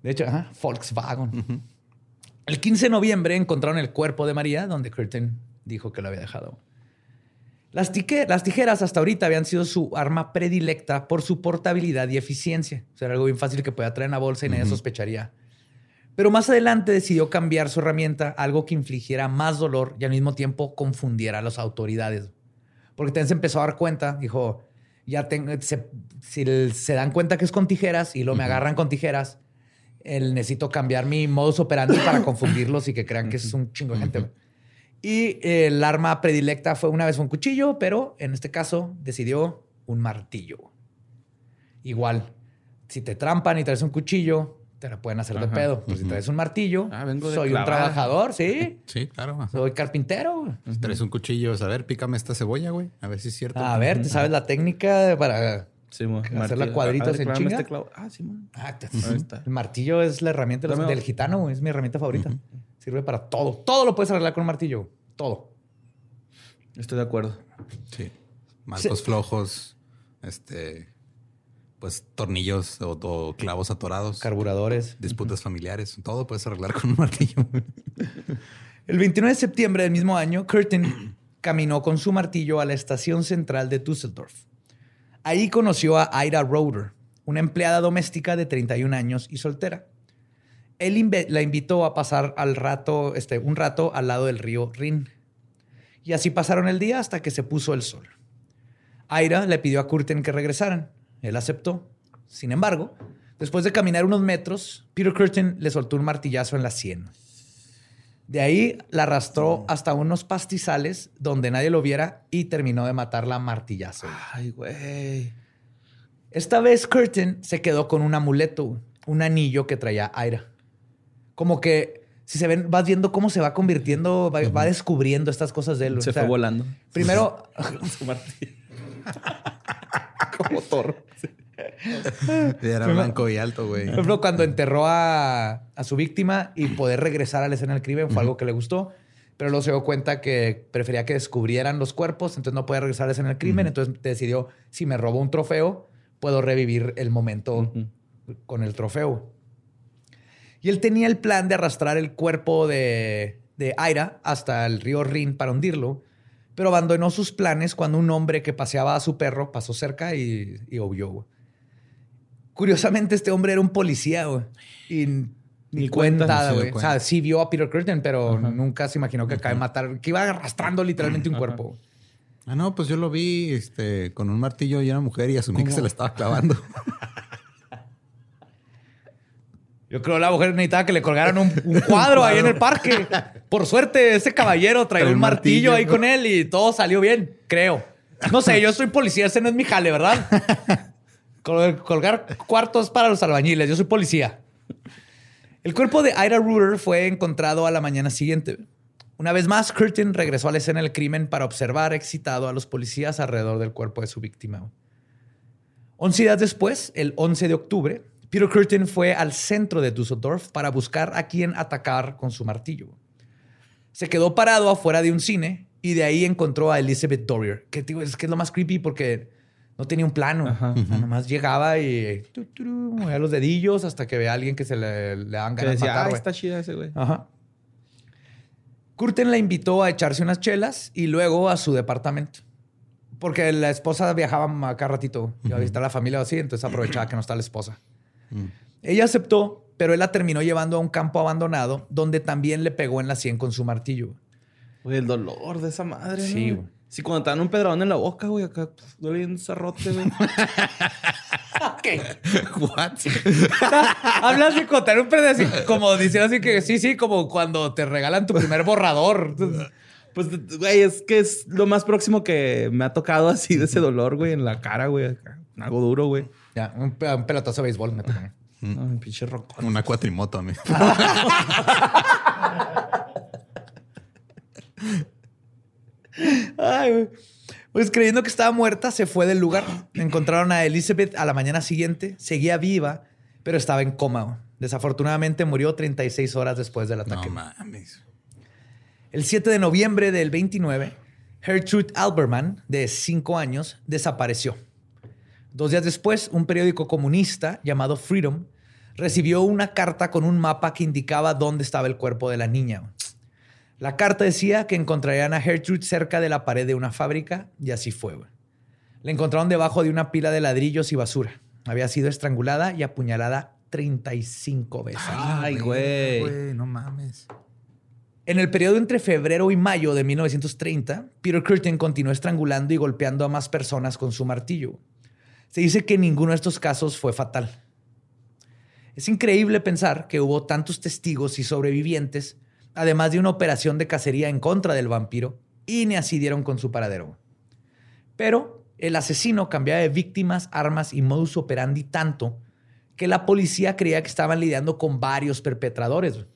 De hecho, ajá, Volkswagen. El 15 de noviembre encontraron el cuerpo de María, donde Curtin dijo que lo había dejado. Las, tijeras hasta ahorita habían sido su arma predilecta por su portabilidad y eficiencia. O sea, era algo bien fácil que podía traer en la bolsa y nadie sospecharía. Pero más adelante decidió cambiar su herramienta a algo que infligiera más dolor y al mismo tiempo confundiera a las autoridades. Porque también se empezó a dar cuenta, dijo, ya tengo, se, si se dan cuenta que es con tijeras y lo me agarran con tijeras, el, necesito cambiar mi modus operandi para confundirlos y que crean que es un chingo de gente. Y el arma predilecta fue una vez un cuchillo, pero en este caso decidió un martillo. Igual, si te trampan y traes un cuchillo, te la pueden hacer de Ajá. pedo. Pero si traes un martillo, Ah, vengo de soy un clavar. trabajador, sí. Sí, claro. ajá. Soy carpintero. Si traes un cuchillo, a ver, pícame esta cebolla, güey. A ver si es cierto. A ver, ¿tú sabes la técnica para Sí, mo. Hacerla Martillo. ver, en chinga. este clavo. Ah, sí. Ah, te- Ahí está. El martillo es la herramienta de los- Dame- del gitano, es mi herramienta favorita. Sirve para todo. Todo lo puedes arreglar con un martillo. Todo. Estoy de acuerdo. Sí. Marcos flojos, este, pues tornillos o, o clavos atorados, Carburadores. disputas familiares, todo puedes arreglar con un martillo. El 29 de septiembre del mismo año, Curtin caminó con su martillo a la estación central de Düsseldorf. Ahí conoció a Ida Roder, una empleada doméstica de 31 años y soltera. Él la invitó a pasar al rato, este, un rato al lado del río Rin. Y así pasaron el día hasta que se puso el sol. Ira le pidió a Curtin que regresaran. Él aceptó. Sin embargo, después de caminar unos metros, Peter Curtin le soltó un martillazo en la sien. De ahí la arrastró hasta unos pastizales donde nadie lo viera y terminó de matarla a martillazo. Ay, güey. Esta vez Curtin se quedó con un amuleto, un anillo que traía Ira. Como que si se ven, vas viendo cómo se va convirtiendo, va, va descubriendo estas cosas de él. Se O sea, fue volando. Primero. Como Thor. Era blanco y alto, güey. Por ejemplo, cuando enterró a, a su víctima y poder regresar a la escena del crimen fue algo que le gustó, pero luego se dio cuenta que prefería que descubrieran los cuerpos, entonces no podía regresar a la escena del crimen, entonces decidió, si me robo un trofeo, puedo revivir el momento con el trofeo. Y él tenía el plan de arrastrar el cuerpo de, de Aira hasta el río Rin para hundirlo, pero abandonó sus planes cuando un hombre que paseaba a su perro pasó cerca y, y obvió. Curiosamente, este hombre era un policía, güey. Y ni, Ni cuenta, cuenta. Güey. O sea, cuenta. sí vio a Peter Curtin, pero nunca se imaginó que acaba de matar, que iba arrastrando literalmente un cuerpo. Ah, no, pues yo lo vi este, con un martillo y una mujer y asumí que se la estaba clavando. Yo creo que la mujer necesitaba que le colgaran un, un cuadro ahí en el parque. Por suerte, ese caballero traía Trae un martillo, martillo, ahí con él y todo salió bien, creo. No sé, yo soy policía, ese no es mi jale, ¿verdad? Col- colgar cuartos para los albañiles, yo soy policía. El cuerpo de Ira Ruder fue encontrado a la mañana siguiente. Una vez más, Curtin regresó a la escena del crimen para observar excitado a los policías alrededor del cuerpo de su víctima. Once días después, el 11 de octubre, Peter Curtin fue al centro de Düsseldorf para buscar a quién atacar con su martillo. Se quedó parado afuera de un cine y de ahí encontró a Elizabeth Dorier, que digo, es que es lo más creepy porque no tenía un plano. Ajá. O sea, nomás llegaba y tu, tu, movía los dedillos hasta que vea a alguien que se le, le dan ganas de decía, matar, ah, está chida ese güey. Ajá. Curtin la invitó a echarse unas chelas y luego a su departamento. Porque la esposa viajaba acá ratito y a visitar a la familia o así, entonces aprovechaba que no está la esposa. Ella aceptó, pero él la terminó llevando a un campo abandonado donde también le pegó en la sien con su martillo. Güey, el dolor de esa madre, Sí, ¿no? güey. Sí, cuando te dan un pedrón en la boca, güey, acá duele un cerrote, güey. What? Hablas de contar un pedacito, como diciendo así que sí, sí, como cuando te regalan tu primer borrador. Pues, güey, es que es lo más próximo que me ha tocado así de ese dolor, güey, en la cara, güey. Algo duro, güey. Ya, un, un pelotazo de béisbol me tocó. No, un pinche rocón. Una cuatrimoto a mí. Ay, güey. Pues creyendo que estaba muerta, se fue del lugar. Encontraron a Elizabeth a la mañana siguiente. Seguía viva, pero estaba en coma. Desafortunadamente murió 36 horas después del ataque. No mames. El 7 de noviembre del 29, Gertrude Alberman, de 5 años, desapareció. Dos días después, un periódico comunista llamado Freedom recibió una carta con un mapa que indicaba dónde estaba el cuerpo de la niña. La carta decía que encontrarían a Gertrude cerca de la pared de una fábrica y así fue. La encontraron debajo de una pila de ladrillos y basura. Había sido estrangulada y apuñalada 35 veces. Ay, güey. Güey, no mames. En el periodo entre febrero y mayo de 1930, Peter Curtin continuó estrangulando y golpeando a más personas con su martillo. Se dice que ninguno de estos casos fue fatal. Es increíble pensar que hubo tantos testigos y sobrevivientes, además de una operación de cacería en contra del vampiro, y ni así dieron con su paradero. Pero el asesino cambiaba de víctimas, armas y modus operandi tanto que la policía creía que estaban lidiando con varios perpetradores.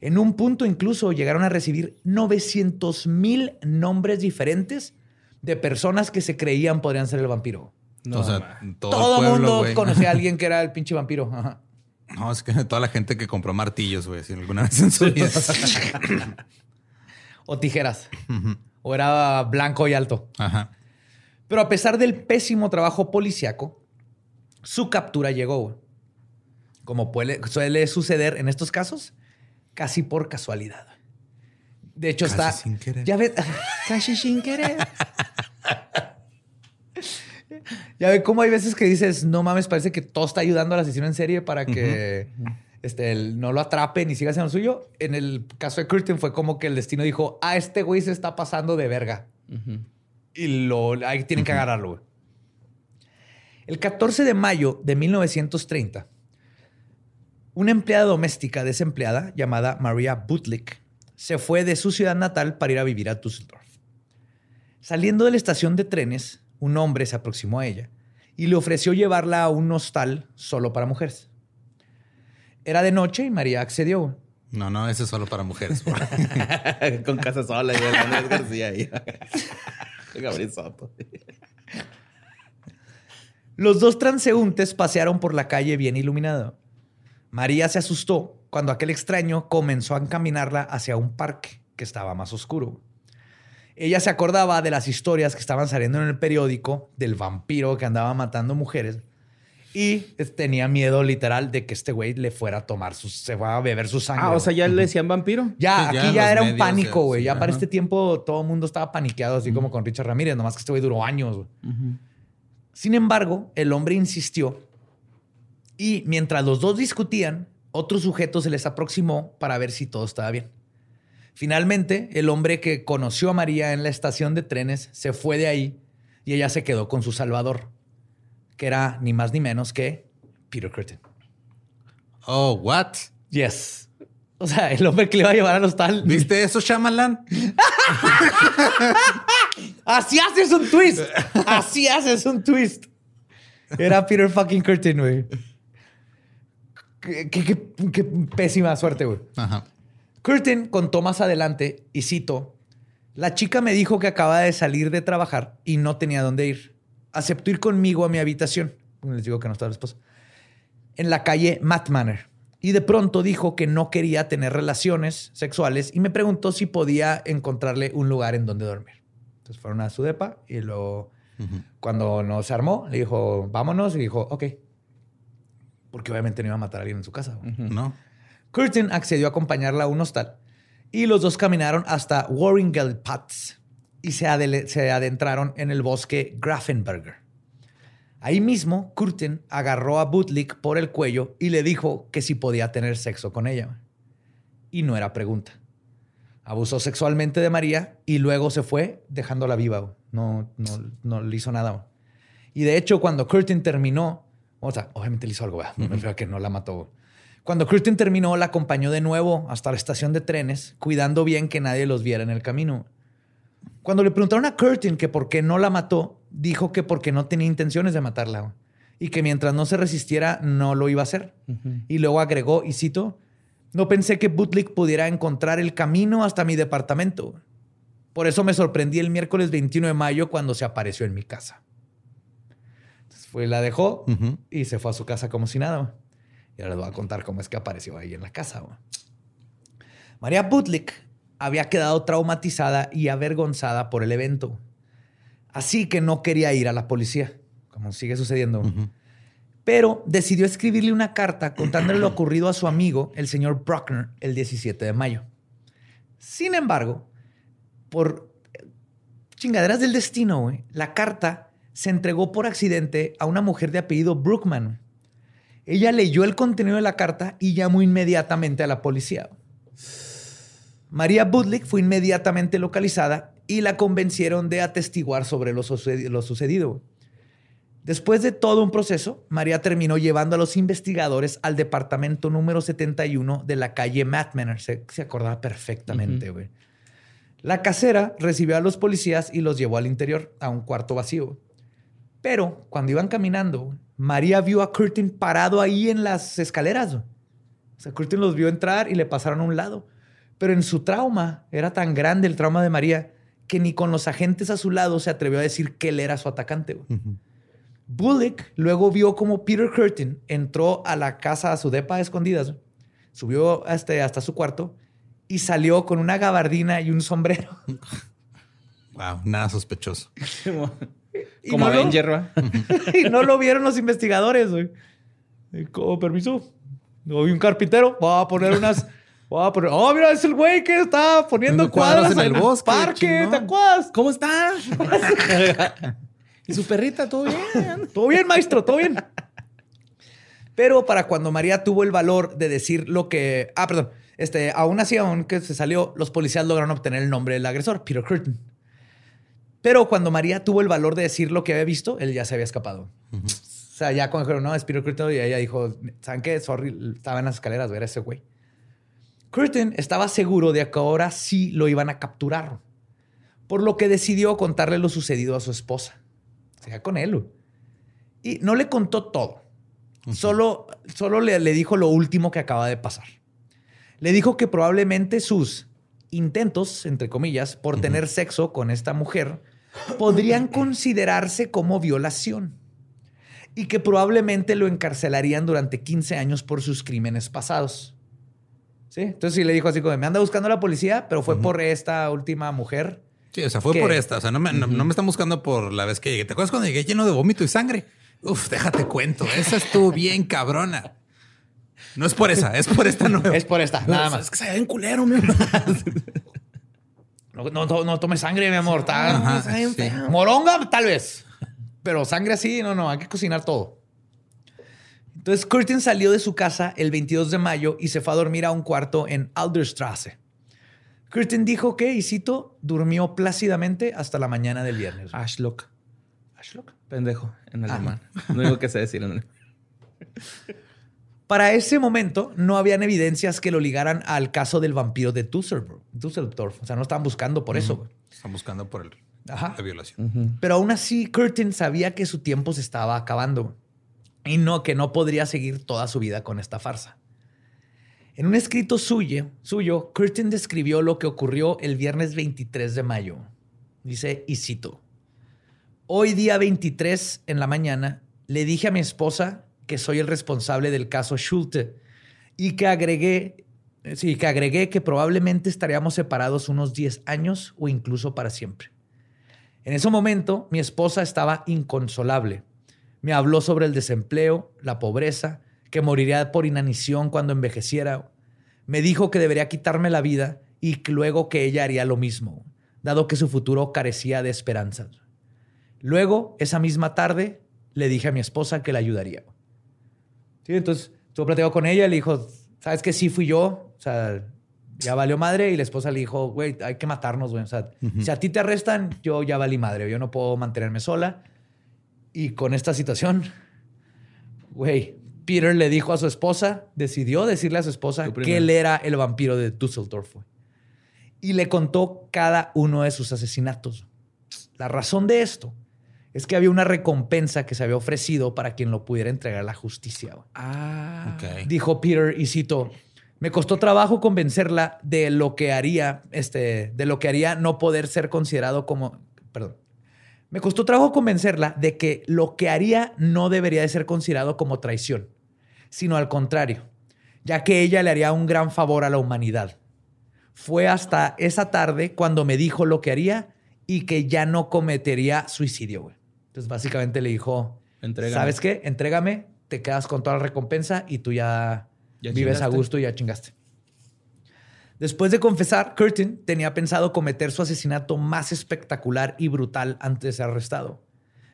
En un punto incluso llegaron a recibir 900 mil nombres diferentes de personas que se creían podrían ser el vampiro. No, o sea, ma. todo, Todo el pueblo, mundo conocía a alguien que era el pinche vampiro. Ajá. No, es que toda la gente que compró martillos, güey, si alguna vez en su vida. O tijeras. O era blanco y alto. Ajá. Pero a pesar del pésimo trabajo policiaco, su captura llegó. güey. Como puede- suele suceder en estos casos, casi por casualidad. De hecho, Casi está. sin querer. Ya ves, casi sin querer. Ya ve cómo hay veces que dices, no mames, parece que todo está ayudando al asesino en serie para que este, el- no lo atrapen y siga haciendo lo suyo. En el caso de Curtin fue como que el destino dijo, ah, este güey se está pasando de verga y lo ahí tienen que agarrarlo. güey. El 14 de mayo de 1930, una empleada doméstica desempleada llamada Maria Butlick se fue de su ciudad natal para ir a vivir a Düsseldorf. Saliendo de la estación de trenes, un hombre se aproximó a ella y le ofreció llevarla a un hostal solo para mujeres. Era de noche y María accedió. No, no, ese es solo para mujeres. por- Con casa sola y el Andrés García ahí. Gabriel Soto. Los dos transeúntes pasearon por la calle bien iluminada. María se asustó cuando aquel extraño comenzó a encaminarla hacia un parque que estaba más oscuro. Ella se acordaba de las historias que estaban saliendo en el periódico del vampiro que andaba matando mujeres y tenía miedo literal de que este güey le fuera a tomar su, se va a beber su sangre. Ah, o sea, ya le decían vampiro. Ya, Sí, aquí ya era un medios, pánico, ya, güey. sí, Ya, para este tiempo todo el mundo estaba paniqueado, así como con Richard Ramírez, nomás que este güey duró años. Sin embargo, el hombre insistió y mientras los dos discutían, otro sujeto se les aproximó para ver si todo estaba bien. Finalmente, el hombre que conoció a María en la estación de trenes se fue de ahí y ella se quedó con su salvador, que era ni más ni menos que Peter Curtin. Oh, what? Yes. O sea, el hombre que le iba a llevar al hostal. ¿Viste eso, Shyamalan? Así haces un twist. Así haces un twist. Era Peter fucking Curtin, güey. Qué, qué- qué- qué pésima suerte, güey. Ajá. Curtin contó más adelante, y cito, la chica me dijo que acaba de salir de trabajar y no tenía dónde ir. Aceptó ir conmigo a mi habitación. Les digo que no estaba la esposa. En la calle Matt Manor. y de pronto dijo que no quería tener relaciones sexuales y me preguntó si podía encontrarle un lugar en donde dormir. Entonces fueron a su depa y luego cuando no se armó le dijo vámonos y dijo ok. Porque obviamente no iba a matar a alguien en su casa. No. Curtin accedió a acompañarla a un hostal y los dos caminaron hasta Warringelplatz y se, se adentraron en el bosque Grafenberger. Ahí mismo, Curtin agarró a Butlik por el cuello y le dijo que si podía tener sexo con ella. Y no era pregunta. Abusó sexualmente de María y luego se fue dejándola viva. No, no, no le hizo nada. Y de hecho, cuando Curtin terminó, o sea, obviamente le hizo algo, ¿verdad? no me refiero a que no la mató. Cuando Curtin terminó, la acompañó de nuevo hasta la estación de trenes, cuidando bien que nadie los viera en el camino. Cuando le preguntaron a Curtin que por qué no la mató, dijo que porque no tenía intenciones de matarla y que mientras no se resistiera no lo iba a hacer. Y luego agregó, y cito, no pensé que Butlik pudiera encontrar el camino hasta mi departamento. Por eso me sorprendí el miércoles 21 de mayo cuando se apareció en mi casa. Entonces fue, la dejó y se fue a su casa como si nada. Y ahora les voy a contar cómo es que apareció ahí en la casa. güey. María Butlik había quedado traumatizada y avergonzada por el evento. Así que no quería ir a la policía, como sigue sucediendo. Pero decidió escribirle una carta contándole lo ocurrido a su amigo, el señor Bruckner, el 17 de mayo. Sin embargo, por chingaderas del destino, la carta se entregó por accidente a una mujer de apellido Brookman. Ella leyó el contenido de la carta y llamó inmediatamente a la policía. María Budlik fue inmediatamente localizada y la convencieron de atestiguar sobre lo, sucedi- lo sucedido. Después de todo un proceso, María terminó llevando a los investigadores al departamento número 71 de la calle Matt Manor. Se, se acordaba perfectamente, güey. La casera recibió a los policías y los llevó al interior, a un cuarto vacío. Pero cuando iban caminando, María vio a Curtin parado ahí en las escaleras. O sea, Curtin los vio entrar y le pasaron a un lado. Pero en su trauma, era tan grande el trauma de María, que ni con los agentes a su lado se atrevió a decir que él era su atacante. Bullock luego vio como Peter Curtin entró a la casa, a su depa a escondidas, subió hasta, hasta su cuarto y salió con una gabardina y un sombrero. Wow, nada sospechoso. Como no ¿va? y no lo vieron los investigadores, güey. Con permiso. No vi un carpintero. Voy a poner unas. Voy a poner. Oh, mira, es el güey que está poniendo cuadros cuadros, en el bosque, Parque. ¿te acuerdas? ¿Cómo está? ¿Y su perrita? ¿Todo bien? Todo bien, maestro, todo bien. Pero para cuando María tuvo el valor de decir lo que. Ah, perdón. Este, aún así, aunque se salió, los policías lograron obtener el nombre del agresor, Peter Curtin. Pero cuando María tuvo el valor de decir lo que había visto, él ya se había escapado. O sea, ya cuando dijeron, no, es Peter Curtin, y ella dijo, ¿saben qué? Sorry, estaba en las escaleras, ver ese güey. Curtin estaba seguro de que ahora sí lo iban a capturar, por lo que decidió contarle lo sucedido a su esposa. O sea, con él. Y no le contó todo. Solo, solo le, le dijo lo último que acaba de pasar. Le dijo que probablemente sus intentos, entre comillas, por tener sexo con esta mujer podrían considerarse como violación y que probablemente lo encarcelarían durante 15 años por sus crímenes pasados. ¿Sí? Entonces sí le dijo así como, me anda buscando la policía, pero fue por esta última mujer. Sí, o sea, fue por esta. O sea, no me, no- no me están buscando por la vez que llegué. ¿Te acuerdas cuando llegué lleno de vómito y sangre? Uf, déjate cuento. Esa estuvo bien cabrona. No es por esa, es por esta nueva. Es por esta, nada más. Es que se ve bien culero, mi. No, no, tome sangre, mi amor. Está- Ajá, sí. Moronga, tal vez. Pero sangre así, no, no, hay que cocinar todo. Entonces, Curtin salió de su casa el 22 de mayo y se fue a dormir a un cuarto en Alderstrasse. Curtin dijo que, y cito, durmió plácidamente hasta la mañana del viernes. Ashlock. Ashlock. Pendejo en Ah. alemán. No digo que sé decir en alemán. Para ese momento no habían evidencias que lo ligaran al caso del vampiro de Düsseldorf. Düsseldorf. O sea, no estaban buscando por eso. güey. Están buscando por el, Ajá. la violación. Pero aún así, Curtin sabía que su tiempo se estaba acabando y no que no podría seguir toda su vida con esta farsa. En un escrito suyo, suyo, Curtin describió lo que ocurrió el viernes 23 de mayo. Dice, y cito, hoy día 23 en la mañana le dije a mi esposa que soy el responsable del caso Schulte y que agregué, sí, que agregué que probablemente estaríamos separados unos 10 años o incluso para siempre. En ese momento, mi esposa estaba inconsolable. Me habló sobre el desempleo, la pobreza, que moriría por inanición cuando envejeciera. Me dijo que debería quitarme la vida y luego que ella haría lo mismo, dado que su futuro carecía de esperanzas. Luego, esa misma tarde, le dije a mi esposa que la ayudaría. Sí, entonces, estuvo platicando con ella, le dijo, ¿sabes qué? Sí fui yo. O sea, ya valió madre. Y la esposa le dijo, güey, hay que matarnos, güey. O sea, si a ti te arrestan, yo ya valí madre. Yo no puedo mantenerme sola. Y con esta situación, güey, Peter le dijo a su esposa, decidió decirle a su esposa que él era el vampiro de Dusseldorf. güey. Y le contó cada uno de sus asesinatos. La razón de esto es que había una recompensa que se había ofrecido para quien lo pudiera entregar a la justicia. güey. Ah. Ok. Dijo Peter y cito, me costó trabajo convencerla de lo que haría, este, de lo que haría no poder ser considerado como, perdón, me costó trabajo convencerla de que lo que haría no debería de ser considerado como traición, sino al contrario, ya que ella le haría un gran favor a la humanidad. Fue hasta esa tarde cuando me dijo lo que haría y que ya no cometería suicidio. güey. Entonces básicamente le dijo, Entrégame. ¿sabes qué? Entrégame, te quedas con toda la recompensa y tú ya, Ya vives a gusto y ya chingaste. Después de confesar, Curtin tenía pensado cometer su asesinato más espectacular y brutal antes de ser arrestado.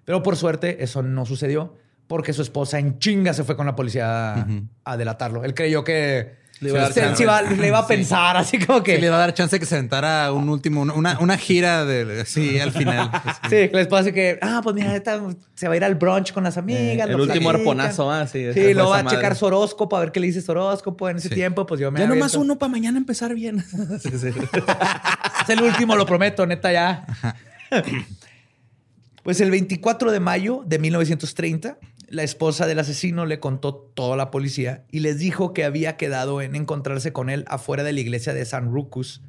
Pero por suerte eso no sucedió porque su esposa en chinga se fue con la policía a delatarlo. Él creyó que Le iba a dar se- chance. se iba- le iba a pensar así como que... Que le va a dar chance de que se sentara un último, una, una gira de sí al final. Sí, que la esposa dice que, ah, pues mira, esta se va a ir al brunch con las amigas. el último platican. arponazo, ah, sí. Sí, lo va a madre. checar su horóscopo, a ver qué le dice su horóscopo en ese Sí. tiempo. Pues yo me Ya nomás aviento. uno para mañana empezar bien. Sí, sí. Es el último, lo prometo, neta ya. Pues el 24 de mayo de 1930, la esposa del asesino le contó todo a la policía y les dijo que había quedado en encontrarse con él afuera de la iglesia de San Rucus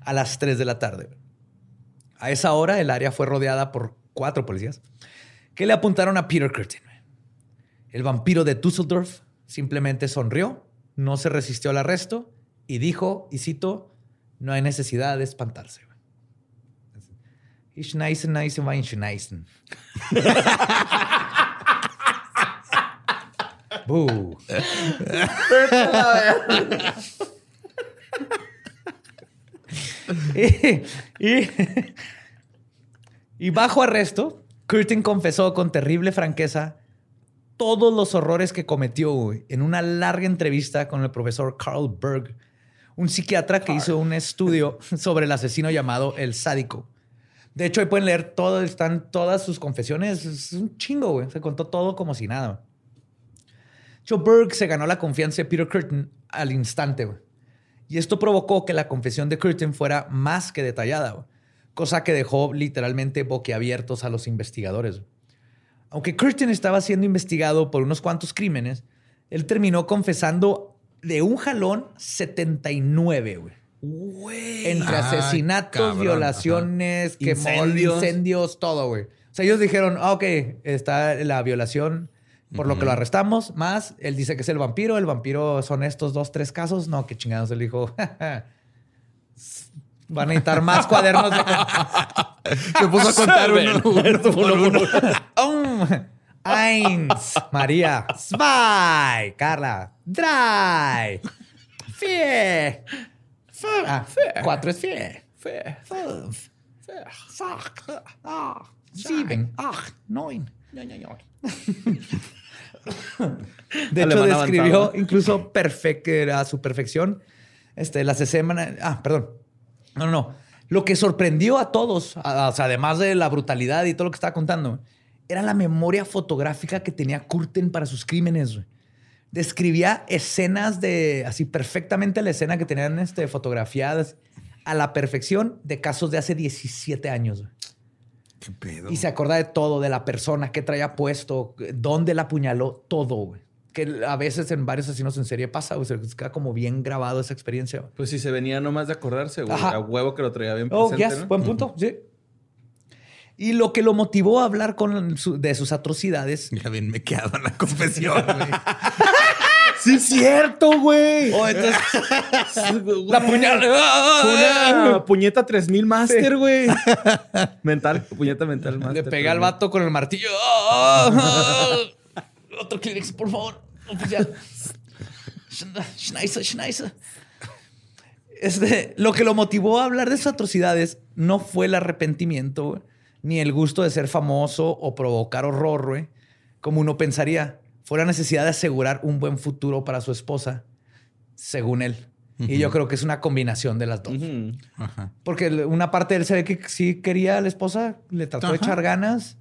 a las 3 de la tarde. A esa hora, el área fue rodeada por cuatro policías que le apuntaron a Peter Curtin. El vampiro de Dusseldorf simplemente sonrió, no se resistió al arresto y dijo, y cito, no hay necesidad de espantarse. Ich Boo. y, y- y bajo arresto, Curtin confesó con terrible franqueza todos los horrores que cometió en una larga entrevista con el profesor Carl Berg, un psiquiatra que hizo un estudio sobre el asesino llamado El Sádico. De hecho, ahí pueden leer todo, están todas sus confesiones. Es un chingo, güey. Se contó todo como si nada. Joe Berg se ganó la confianza de Peter Curtin al instante, güey. Y esto provocó que la confesión de Curtin fuera más que detallada, güey. cosa que dejó literalmente boquiabiertos a los investigadores. güey. Aunque Curtin estaba siendo investigado por unos cuantos crímenes, él terminó confesando de un jalón 79, güey. Entre Ah, asesinatos, cabrón, violaciones, quemó, Incendios. incendios, todo, güey. O sea, ellos dijeron, ah, ok, está la violación, por lo que lo arrestamos, más él dice que es el vampiro, el vampiro son estos dos, tres casos. No, qué chingados. Él dijo, van a necesitar más cuadernos de... Se puso a contar uno, uno uno. Um, eins, María, zwei, Carla, drei, vier, ah, cuatro es vier, fünf, sechs, ah, sieben, acht, neun. De hecho, Alemán describió avanzado. incluso perfec- a su perfección este, la semana. Ah, perdón. No, no, no. Lo que sorprendió a todos, a- o sea, además de la brutalidad y todo lo que estaba contando, era la memoria fotográfica que tenía Curtin para sus crímenes. Describía escenas de, así perfectamente la escena que tenían este, fotografiadas a la perfección de casos de hace 17 años. ¿Qué pedo? Y se acuerda de todo, de la persona, qué traía puesto, dónde la apuñaló, todo, güey. Que a veces en varios asesinos en serie pasa, güey. Se queda como bien grabado esa experiencia. güey. Pues si se venía nomás de acordarse, güey. Ajá. A huevo que lo traía bien Oh, presente, yes, ¿no? buen punto, sí. Y lo que lo motivó a hablar con su- de sus atrocidades Ya bien me quedado en la confesión. Sí, es cierto, güey. Oh, entonces, La la puñalada. Una puñeta 3000 Master, güey. mental, puñeta mental Master. Le pegué al vato con el martillo. ¡Ah! Otro Kleenex, por favor. Oficial. Schneise, Schneise. Este, lo que lo motivó a hablar de sus atrocidades no fue el arrepentimiento, güey, ni el gusto de ser famoso o provocar horror, güey, como uno pensaría. Fue la necesidad de asegurar un buen futuro para su esposa, según él. Y yo creo que es una combinación de las dos. Ajá. Porque una parte de él se ve que sí quería a la esposa, le trató de echar ganas,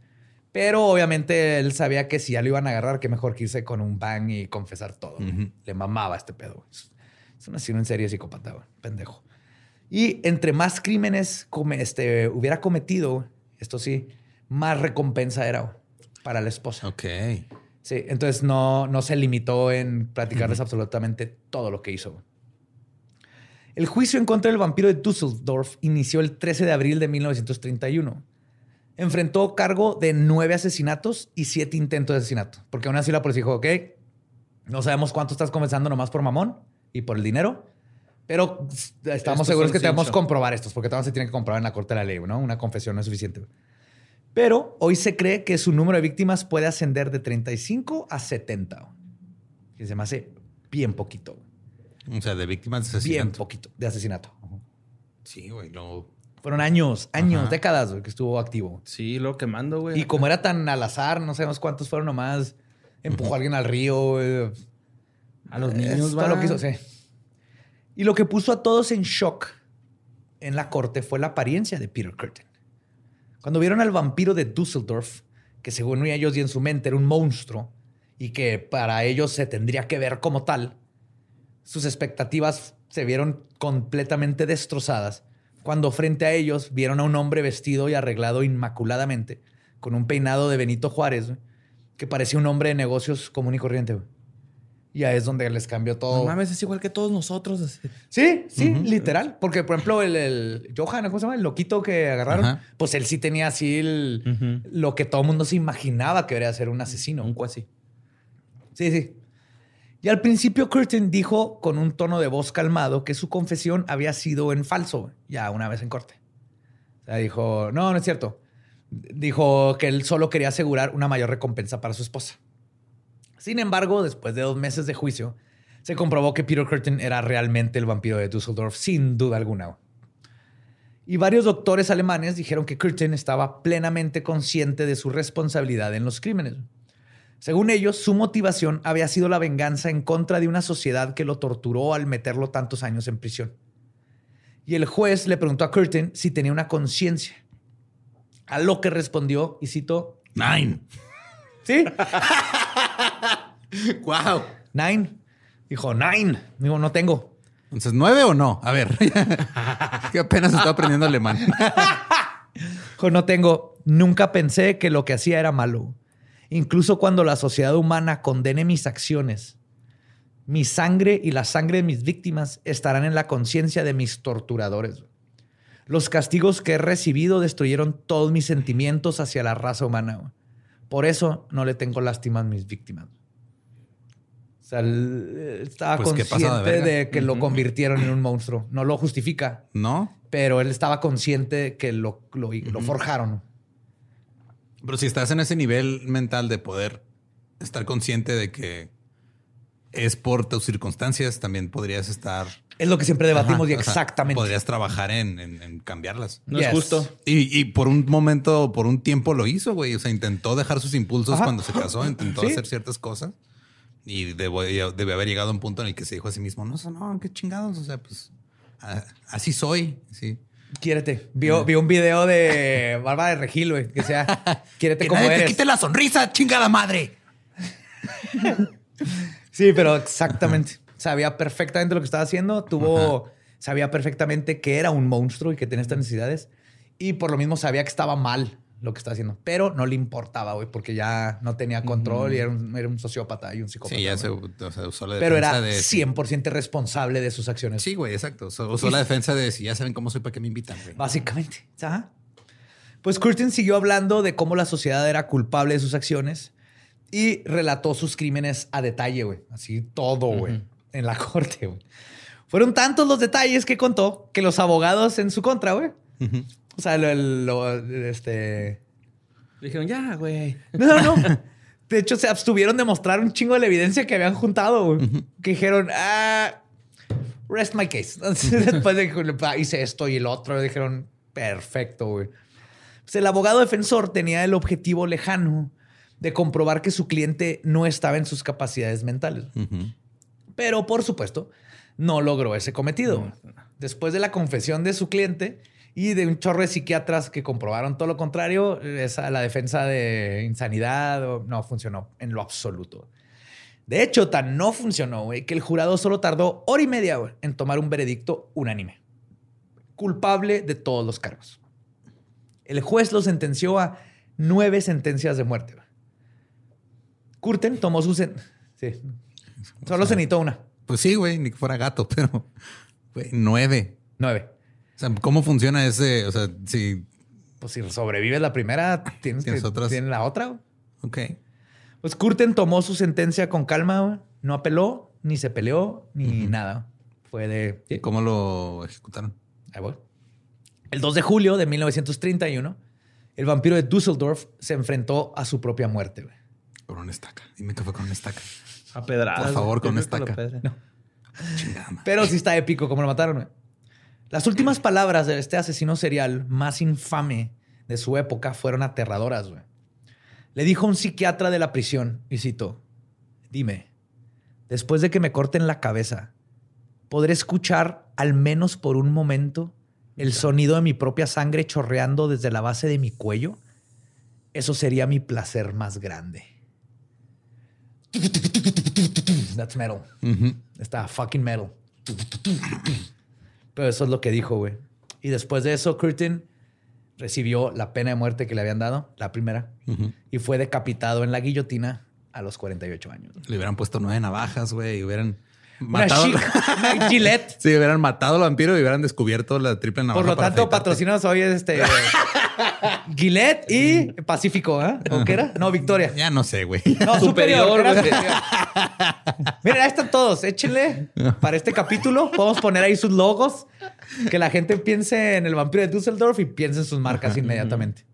pero obviamente él sabía que si ya lo iban a agarrar, que mejor que irse con un bang y confesar todo. Le mamaba este pedo. Es- Es un asesino en serie psicópata, pendejo. Y entre más crímenes come- este, hubiera cometido, esto sí, más recompensa era para la esposa. Ok. Sí, entonces no, no se limitó en platicarles absolutamente todo lo que hizo. El juicio en contra del vampiro de Düsseldorf inició el 13 de abril de 1931. Enfrentó cargo de nueve asesinatos y siete intentos de asesinato. Porque aún así la policía dijo, ok, no sabemos cuánto estás confesando nomás por mamón y por el dinero, pero estamos Estos seguros que debemos comprobar estos, porque todavía se tiene que comprobar en la corte de la ley, ¿no? Una confesión no es suficiente. Pero hoy se cree que su número de víctimas puede ascender de 35 a 70. Que se me hace bien poquito. O sea, de víctimas de Bien asesinato. poquito de asesinato. Sí, güey. Luego. Fueron años, años, Ajá. décadas güey, que estuvo activo. Sí, lo quemando, güey. Y como era tan al azar, no sabemos cuántos fueron nomás. Empujó a alguien al río. güey. A los niños, todo va. lo que hizo, sí. Y lo que puso a todos en shock en la corte fue la apariencia de Peter Curtin. Cuando vieron al vampiro de Düsseldorf, que según ellos y en su mente era un monstruo y que para ellos se tendría que ver como tal, sus expectativas se vieron completamente destrozadas cuando frente a ellos vieron a un hombre vestido y arreglado inmaculadamente, con un peinado de Benito Juárez, que parecía un hombre de negocios común y corriente. Y ahí es donde les cambió todo. No mames, es igual que todos nosotros. así. Sí, sí, literal. Porque, por ejemplo, el, el Johan, ¿cómo se llama? El loquito que agarraron, Ajá. pues él sí tenía así el- lo que todo el mundo se imaginaba que debería ser un asesino. Un cuasi. Sí, sí. Y al principio Curtin dijo con un tono de voz calmado que su confesión había sido en falso, ya una vez en corte. O sea, dijo, no, no es cierto. Dijo que él solo quería asegurar una mayor recompensa para su esposa. Sin embargo, después de dos meses de juicio, se comprobó que Peter Curtin era realmente el vampiro de Düsseldorf, sin duda alguna. Y varios doctores alemanes dijeron que Curtin estaba plenamente consciente de su responsabilidad en los crímenes. Según ellos, su motivación había sido la venganza en contra de una sociedad que lo torturó al meterlo tantos años en prisión. Y el juez le preguntó a Curtin si tenía una conciencia. A lo que respondió, y cito, Nine. ¿sí? Wow. Nine. Dijo, nine. Digo, no tengo. Entonces, ¿nueve o no? A ver. que apenas estoy aprendiendo alemán. Dijo, no tengo. Nunca pensé que lo que hacía era malo. Incluso cuando la sociedad humana condene mis acciones, mi sangre y la sangre de mis víctimas estarán en la conciencia de mis torturadores. Los castigos que he recibido destruyeron todos mis sentimientos hacia la raza humana. Por eso no le tengo lástima a mis víctimas. O sea, él estaba Pues, ¿qué pasado de consciente de que lo convirtieron en un monstruo. No lo justifica, ¿No? pero él estaba consciente de que lo, lo, lo forjaron. Pero si estás en ese nivel mental de poder estar consciente de que es por tus circunstancias, también podrías estar. Es lo que siempre debatimos Ajá, y o sea, exactamente. podrías trabajar en, en- en cambiarlas. No Yes. es justo. Y, y por un momento, por un tiempo lo hizo, güey. O sea, intentó dejar sus impulsos Ajá. cuando se casó, intentó Sí. hacer ciertas cosas. Y debo- debe haber llegado a un punto en el que se dijo a sí mismo, no, no, qué chingados. O sea, pues a- así soy. Sí. Quiérete. Vio, vio un video de Bárbara de Regil, güey, que sea, quiérete Que como nadie te eres. quite la sonrisa, chingada madre. Sí, pero exactamente. Sabía perfectamente lo que estaba haciendo. Tuvo, sabía perfectamente que era un monstruo y que tenía estas necesidades. Y por lo mismo sabía que estaba mal lo que estaba haciendo. Pero no le importaba, güey, porque ya no tenía control y era un, era un sociópata y un psicópata. Sí, ya se, o sea, usó la Pero defensa era de... 100% responsable de sus acciones. Sí, güey, exacto. Usó, la defensa de si ya saben cómo soy, ¿para qué me invitan, güey? Básicamente. Ajá. Pues Curtin siguió hablando de cómo la sociedad era culpable de sus acciones y relató sus crímenes a detalle, güey. Así todo, güey, en la corte, güey. Fueron tantos los detalles que contó que los abogados en su contra, güey. O sea, lo, lo- este... Dijeron, ya, güey. No, no. De hecho, se abstuvieron de mostrar un chingo de la evidencia que habían juntado, güey. Que dijeron, ah, rest my case. Entonces, después de que "Pa, hice esto y el otro, dijeron, perfecto, güey. Pues el abogado defensor tenía el objetivo lejano de comprobar que su cliente no estaba en sus capacidades mentales. Pero, por supuesto, no logró ese cometido. Después de la confesión de su cliente y de un chorro de psiquiatras que comprobaron todo lo contrario, esa, la defensa de insanidad no funcionó en lo absoluto. De hecho, tan no funcionó, güey, que el jurado solo tardó hora y media en tomar un veredicto unánime. Culpable de todos los cargos. El juez lo sentenció a nueve sentencias de muerte. Curten tomó su... sí. Solo se necesitó una. Pues sí, güey, ni que fuera gato, pero güey, nueve. Nueve. O sea, ¿cómo funciona ese? O sea, si. Pues si sobrevives la primera, tienes, Tienes que otras. tienes la otra. Ok. Pues Curten tomó su sentencia con calma, no apeló, ni se peleó, ni nada. Fue de... ¿Y cómo lo ejecutaron? Ahí voy. El 2 de julio de 1931, el vampiro de Düsseldorf se enfrentó a su propia muerte. güey. Con una estaca. Dime que fue con una estaca. A pedradas. Por favor, con lo estaca. Chingada madre. Pero sí está épico como lo mataron. güey. Las últimas palabras de este asesino serial más infame de su época fueron aterradoras. güey. Le dijo a un psiquiatra de la prisión, y cito, dime, después de que me corten la cabeza, ¿podré escuchar al menos por un momento el sonido de mi propia sangre chorreando desde la base de mi cuello? Eso sería mi placer más grande. That's metal. Ujú. Está fucking metal. Pero eso es lo que dijo, güey. Y después de eso, Curtin recibió la pena de muerte que le habían dado, la primera, y fue decapitado en la guillotina a los 48 años. Le hubieran puesto nueve navajas, güey, y hubieran matado. una Gillette. Sí, hubieran matado al vampiro y hubieran descubierto la triple navaja. Por lo tanto, patrocinados hoy este Gillette y Pacífico, ¿eh? ¿O qué era? No, Victoria. Ya no sé, güey. No, superior. Superior, superior. Miren, ahí están todos. Échenle para este capítulo. Podemos poner ahí sus logos. Que la gente piense en el vampiro de Düsseldorf y piense en sus marcas inmediatamente.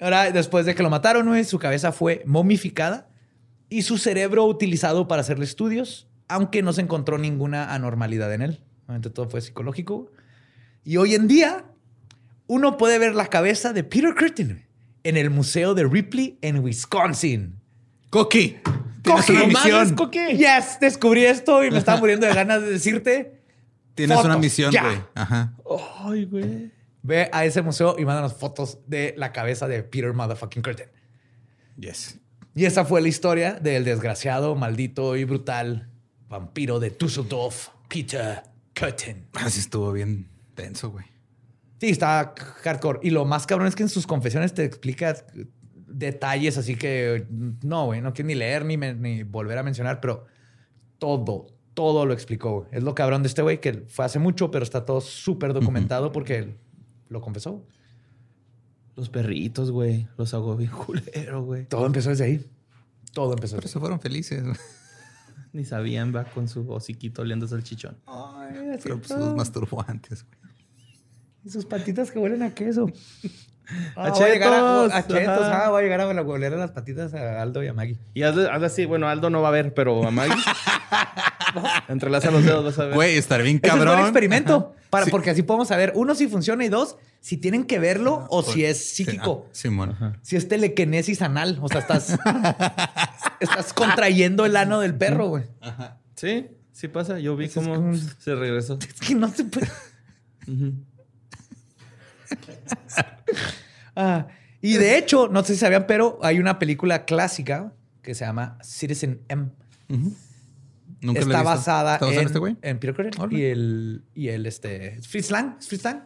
Ahora, después de que lo mataron, güey, su cabeza fue momificada y su cerebro utilizado para hacerle estudios, aunque no se encontró ninguna anormalidad en él. Obviamente todo fue psicológico. Y hoy en día, uno puede ver la cabeza de Peter Curtin en el Museo de Ripley en Wisconsin. Coqui. Coqui, una no misión. mames, Coqui. Yes, descubrí esto y me estaba muriendo de ganas de decirte. Tienes Fotos, una misión, güey. Ajá. Ay, güey. Ve a ese museo y mándanos fotos de la cabeza de Peter Motherfucking Curtin. Yes. Y esa fue la historia del desgraciado, maldito y brutal vampiro de Düsseldorf, Peter Curtin. Así estuvo bien tenso, güey. Sí, está hardcore. Y lo más cabrón es que en sus confesiones te explica detalles, así que no, güey, no quiero ni leer ni, me- ni volver a mencionar, pero todo, todo lo explicó. güey. Es lo cabrón de este güey que fue hace mucho, pero está todo súper documentado porque él lo confesó. Los perritos, güey. Los hago bien culero, güey. Todo empezó desde ahí. Todo empezó Pero desde se fueron felices. güey. Ni sabían, va con su hociquito oliendo salchichón. Ay, así Pero pues los masturbó antes, güey. Y sus patitas que huelen a queso. Ah, A llegar a, chetos, a chetos. ajá. Ah, voy a llegar a oler a las patitas a Aldo y a Maggie. Y hazle, hazle así. Bueno, Aldo no va a ver, pero a Maggie. Entrelaza los dedos, vas a ver. Güey, estar bien Ese es cabrón. un experimento. Para, Sí. Porque así podemos saber, uno, si funciona y dos, si tienen que verlo o si es psíquico. Sí, Simón. Si es telequinesis anal. O sea, estás, estás contrayendo el ano del perro, güey. Sí, sí pasa. Yo vi es cómo se regresó. Es que no se puede. Ujú. Ah, y de hecho, no sé si sabían, pero hay una película clásica que se llama Citizen M. Nunca lo he Está visto. basada ¿Está basada en, en este güey? en Peter Órale. y el, y el este, Fritz Lang. ¿Es Fritz Lang?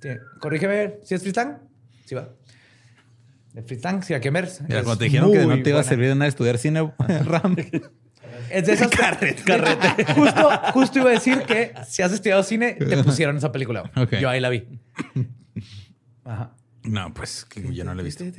Sí, Corrígeme, ¿si es Fritz Lang? Sí va. De Fritz Lang, sí, a quemer. Mira, cuando te dijeron que no te iba a servir de nada estudiar cine, Ram. Es de esas carrete, Justo, justo iba a decir que si has estudiado cine, te pusieron esa película. Ok. Yo ahí la vi. Ajá. No, pues que yo no lo he visto. Sí,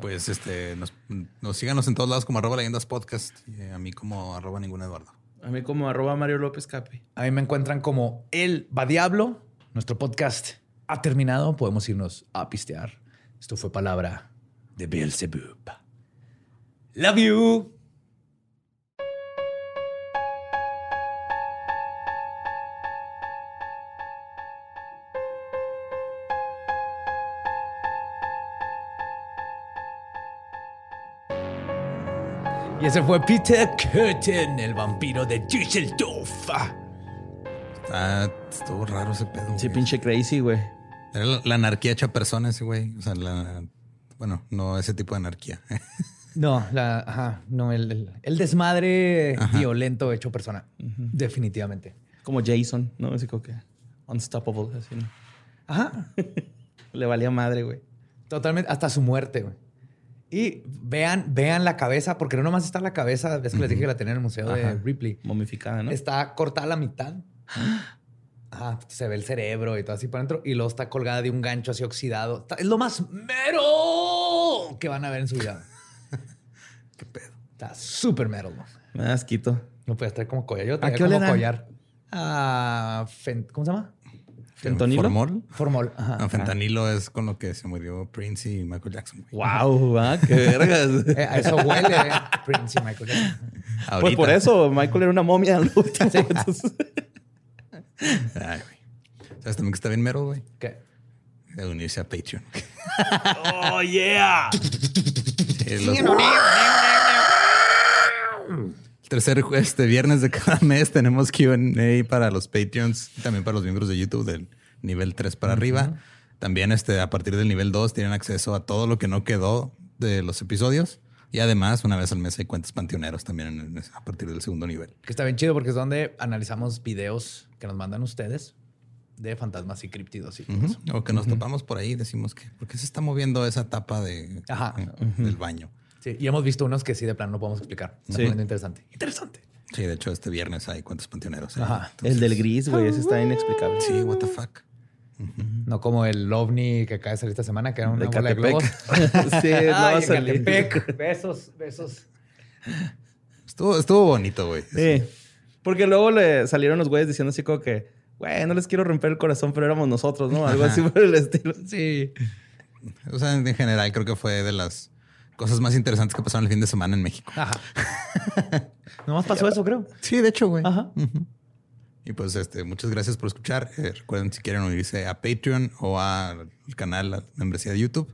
Pues este, nos, nos síganos en todos lados como arroba leyendas podcast y a mí como arroba ningún Eduardo. A mí como arroba Mario López Capi. A mí me encuentran como El Va Diablo. Nuestro podcast ha terminado. Podemos irnos a pistear. Esto fue palabra de Beelzebub. Love you. Y ese fue Peter Curtin, el vampiro de Düsseldorf. Ah, estuvo raro ese pedo. Sí, güey. pinche crazy, güey. Era la, la anarquía hecha persona ese güey. O sea, la, bueno, no ese tipo de anarquía. No, la, ajá, no, el, el- el desmadre Ajá. violento hecho persona. Definitivamente. Como Jason, ¿no? Así como que unstoppable, así, ¿no? Ajá. Le valía madre, güey. Totalmente, hasta su muerte, güey. Y vean, vean la cabeza, porque no nomás está la cabeza, ves que les dije que la tenía en el museo Ajá. de Ripley. Momificada, ¿no? Está cortada a la mitad. Ajá, se ve el cerebro y todo así por dentro. Y luego está colgada de un gancho así oxidado. Está- es lo más mero que van a ver en su vida. Qué pedo. Está súper güey. Me da asquito. No puede estar como collar. Yo ¿A traía qué como collar. Ah, ¿Cómo se llama? ¿Fentonilo? ¿Formol? Formol. Ajá. No, fentanilo es con lo que se murió Prince y Michael Jackson. güey. Wow, ¿va? Qué vergas. Eh, a eso huele, eh. Prince y Michael Jackson. Pues por eso, Michael era una momia al último. entonces- Ay, güey. ¿Sabes también que está bien mero, güey? ¿Qué? De unirse a Patreon. ¡Oh, yeah! Sí, los- El tercer este viernes de cada mes tenemos QA para los Patreons y también para los miembros de YouTube del nivel 3 para arriba. También este, a partir del nivel 2 tienen acceso a todo lo que no quedó de los episodios. Y además, una vez al mes hay cuentas panteoneros también en- a partir del segundo nivel. Que está bien chido porque es donde analizamos videos que nos mandan ustedes de fantasmas y criptidos y todo Ujú. eso. O que nos topamos por ahí, decimos que, ¿por qué se está moviendo esa tapa de, Ajá. del baño? Sí, y hemos visto unos que sí de plano no podemos explicar. Está Sí. interesante. Interesante. Sí, de hecho, este viernes hay cuentas panteoneros. ¿eh? Ajá. Entonces- El del gris, güey, ese está inexplicable. Sí, what the fuck. No como el ovni que acaba de salir esta semana, que era una De bola de globos. Catepec. sí, no va a salir. Besos, besos. Estuvo, estuvo bonito, güey. Sí. Porque luego le salieron los güeyes diciendo así como que, güey, no les quiero romper el corazón, pero éramos nosotros, ¿no? Algo así por el estilo. Sí. O sea, en general creo que fue de las cosas más interesantes que pasaron el fin de semana en México. Ajá. Nomás pasó eso, creo. Sí, de hecho, güey. Ajá. Y pues este, muchas gracias por escuchar. Eh, recuerden si quieren unirse a Patreon o al canal, a la membresía de YouTube.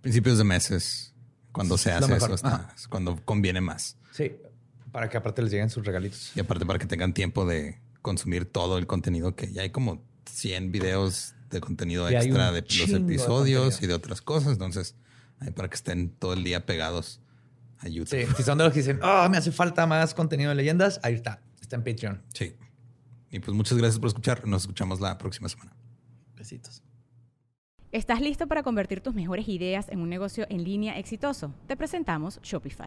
Principios de meses, cuando se hace eso, es cuando conviene más. Sí. Para que aparte les lleguen sus regalitos. Y aparte para que tengan tiempo de consumir todo el contenido que ya hay como 100 videos de contenido Y extra de los de episodios y de otras cosas. Entonces, ahí para que estén todo el día pegados a YouTube. Sí. Si son de los que dicen, oh, me hace falta más contenido de leyendas, ahí está. Está en Patreon. Sí. Y pues muchas gracias por escuchar. Nos escuchamos la próxima semana. Besitos. ¿Estás listo para convertir tus mejores ideas en un negocio en línea exitoso? Te presentamos Shopify.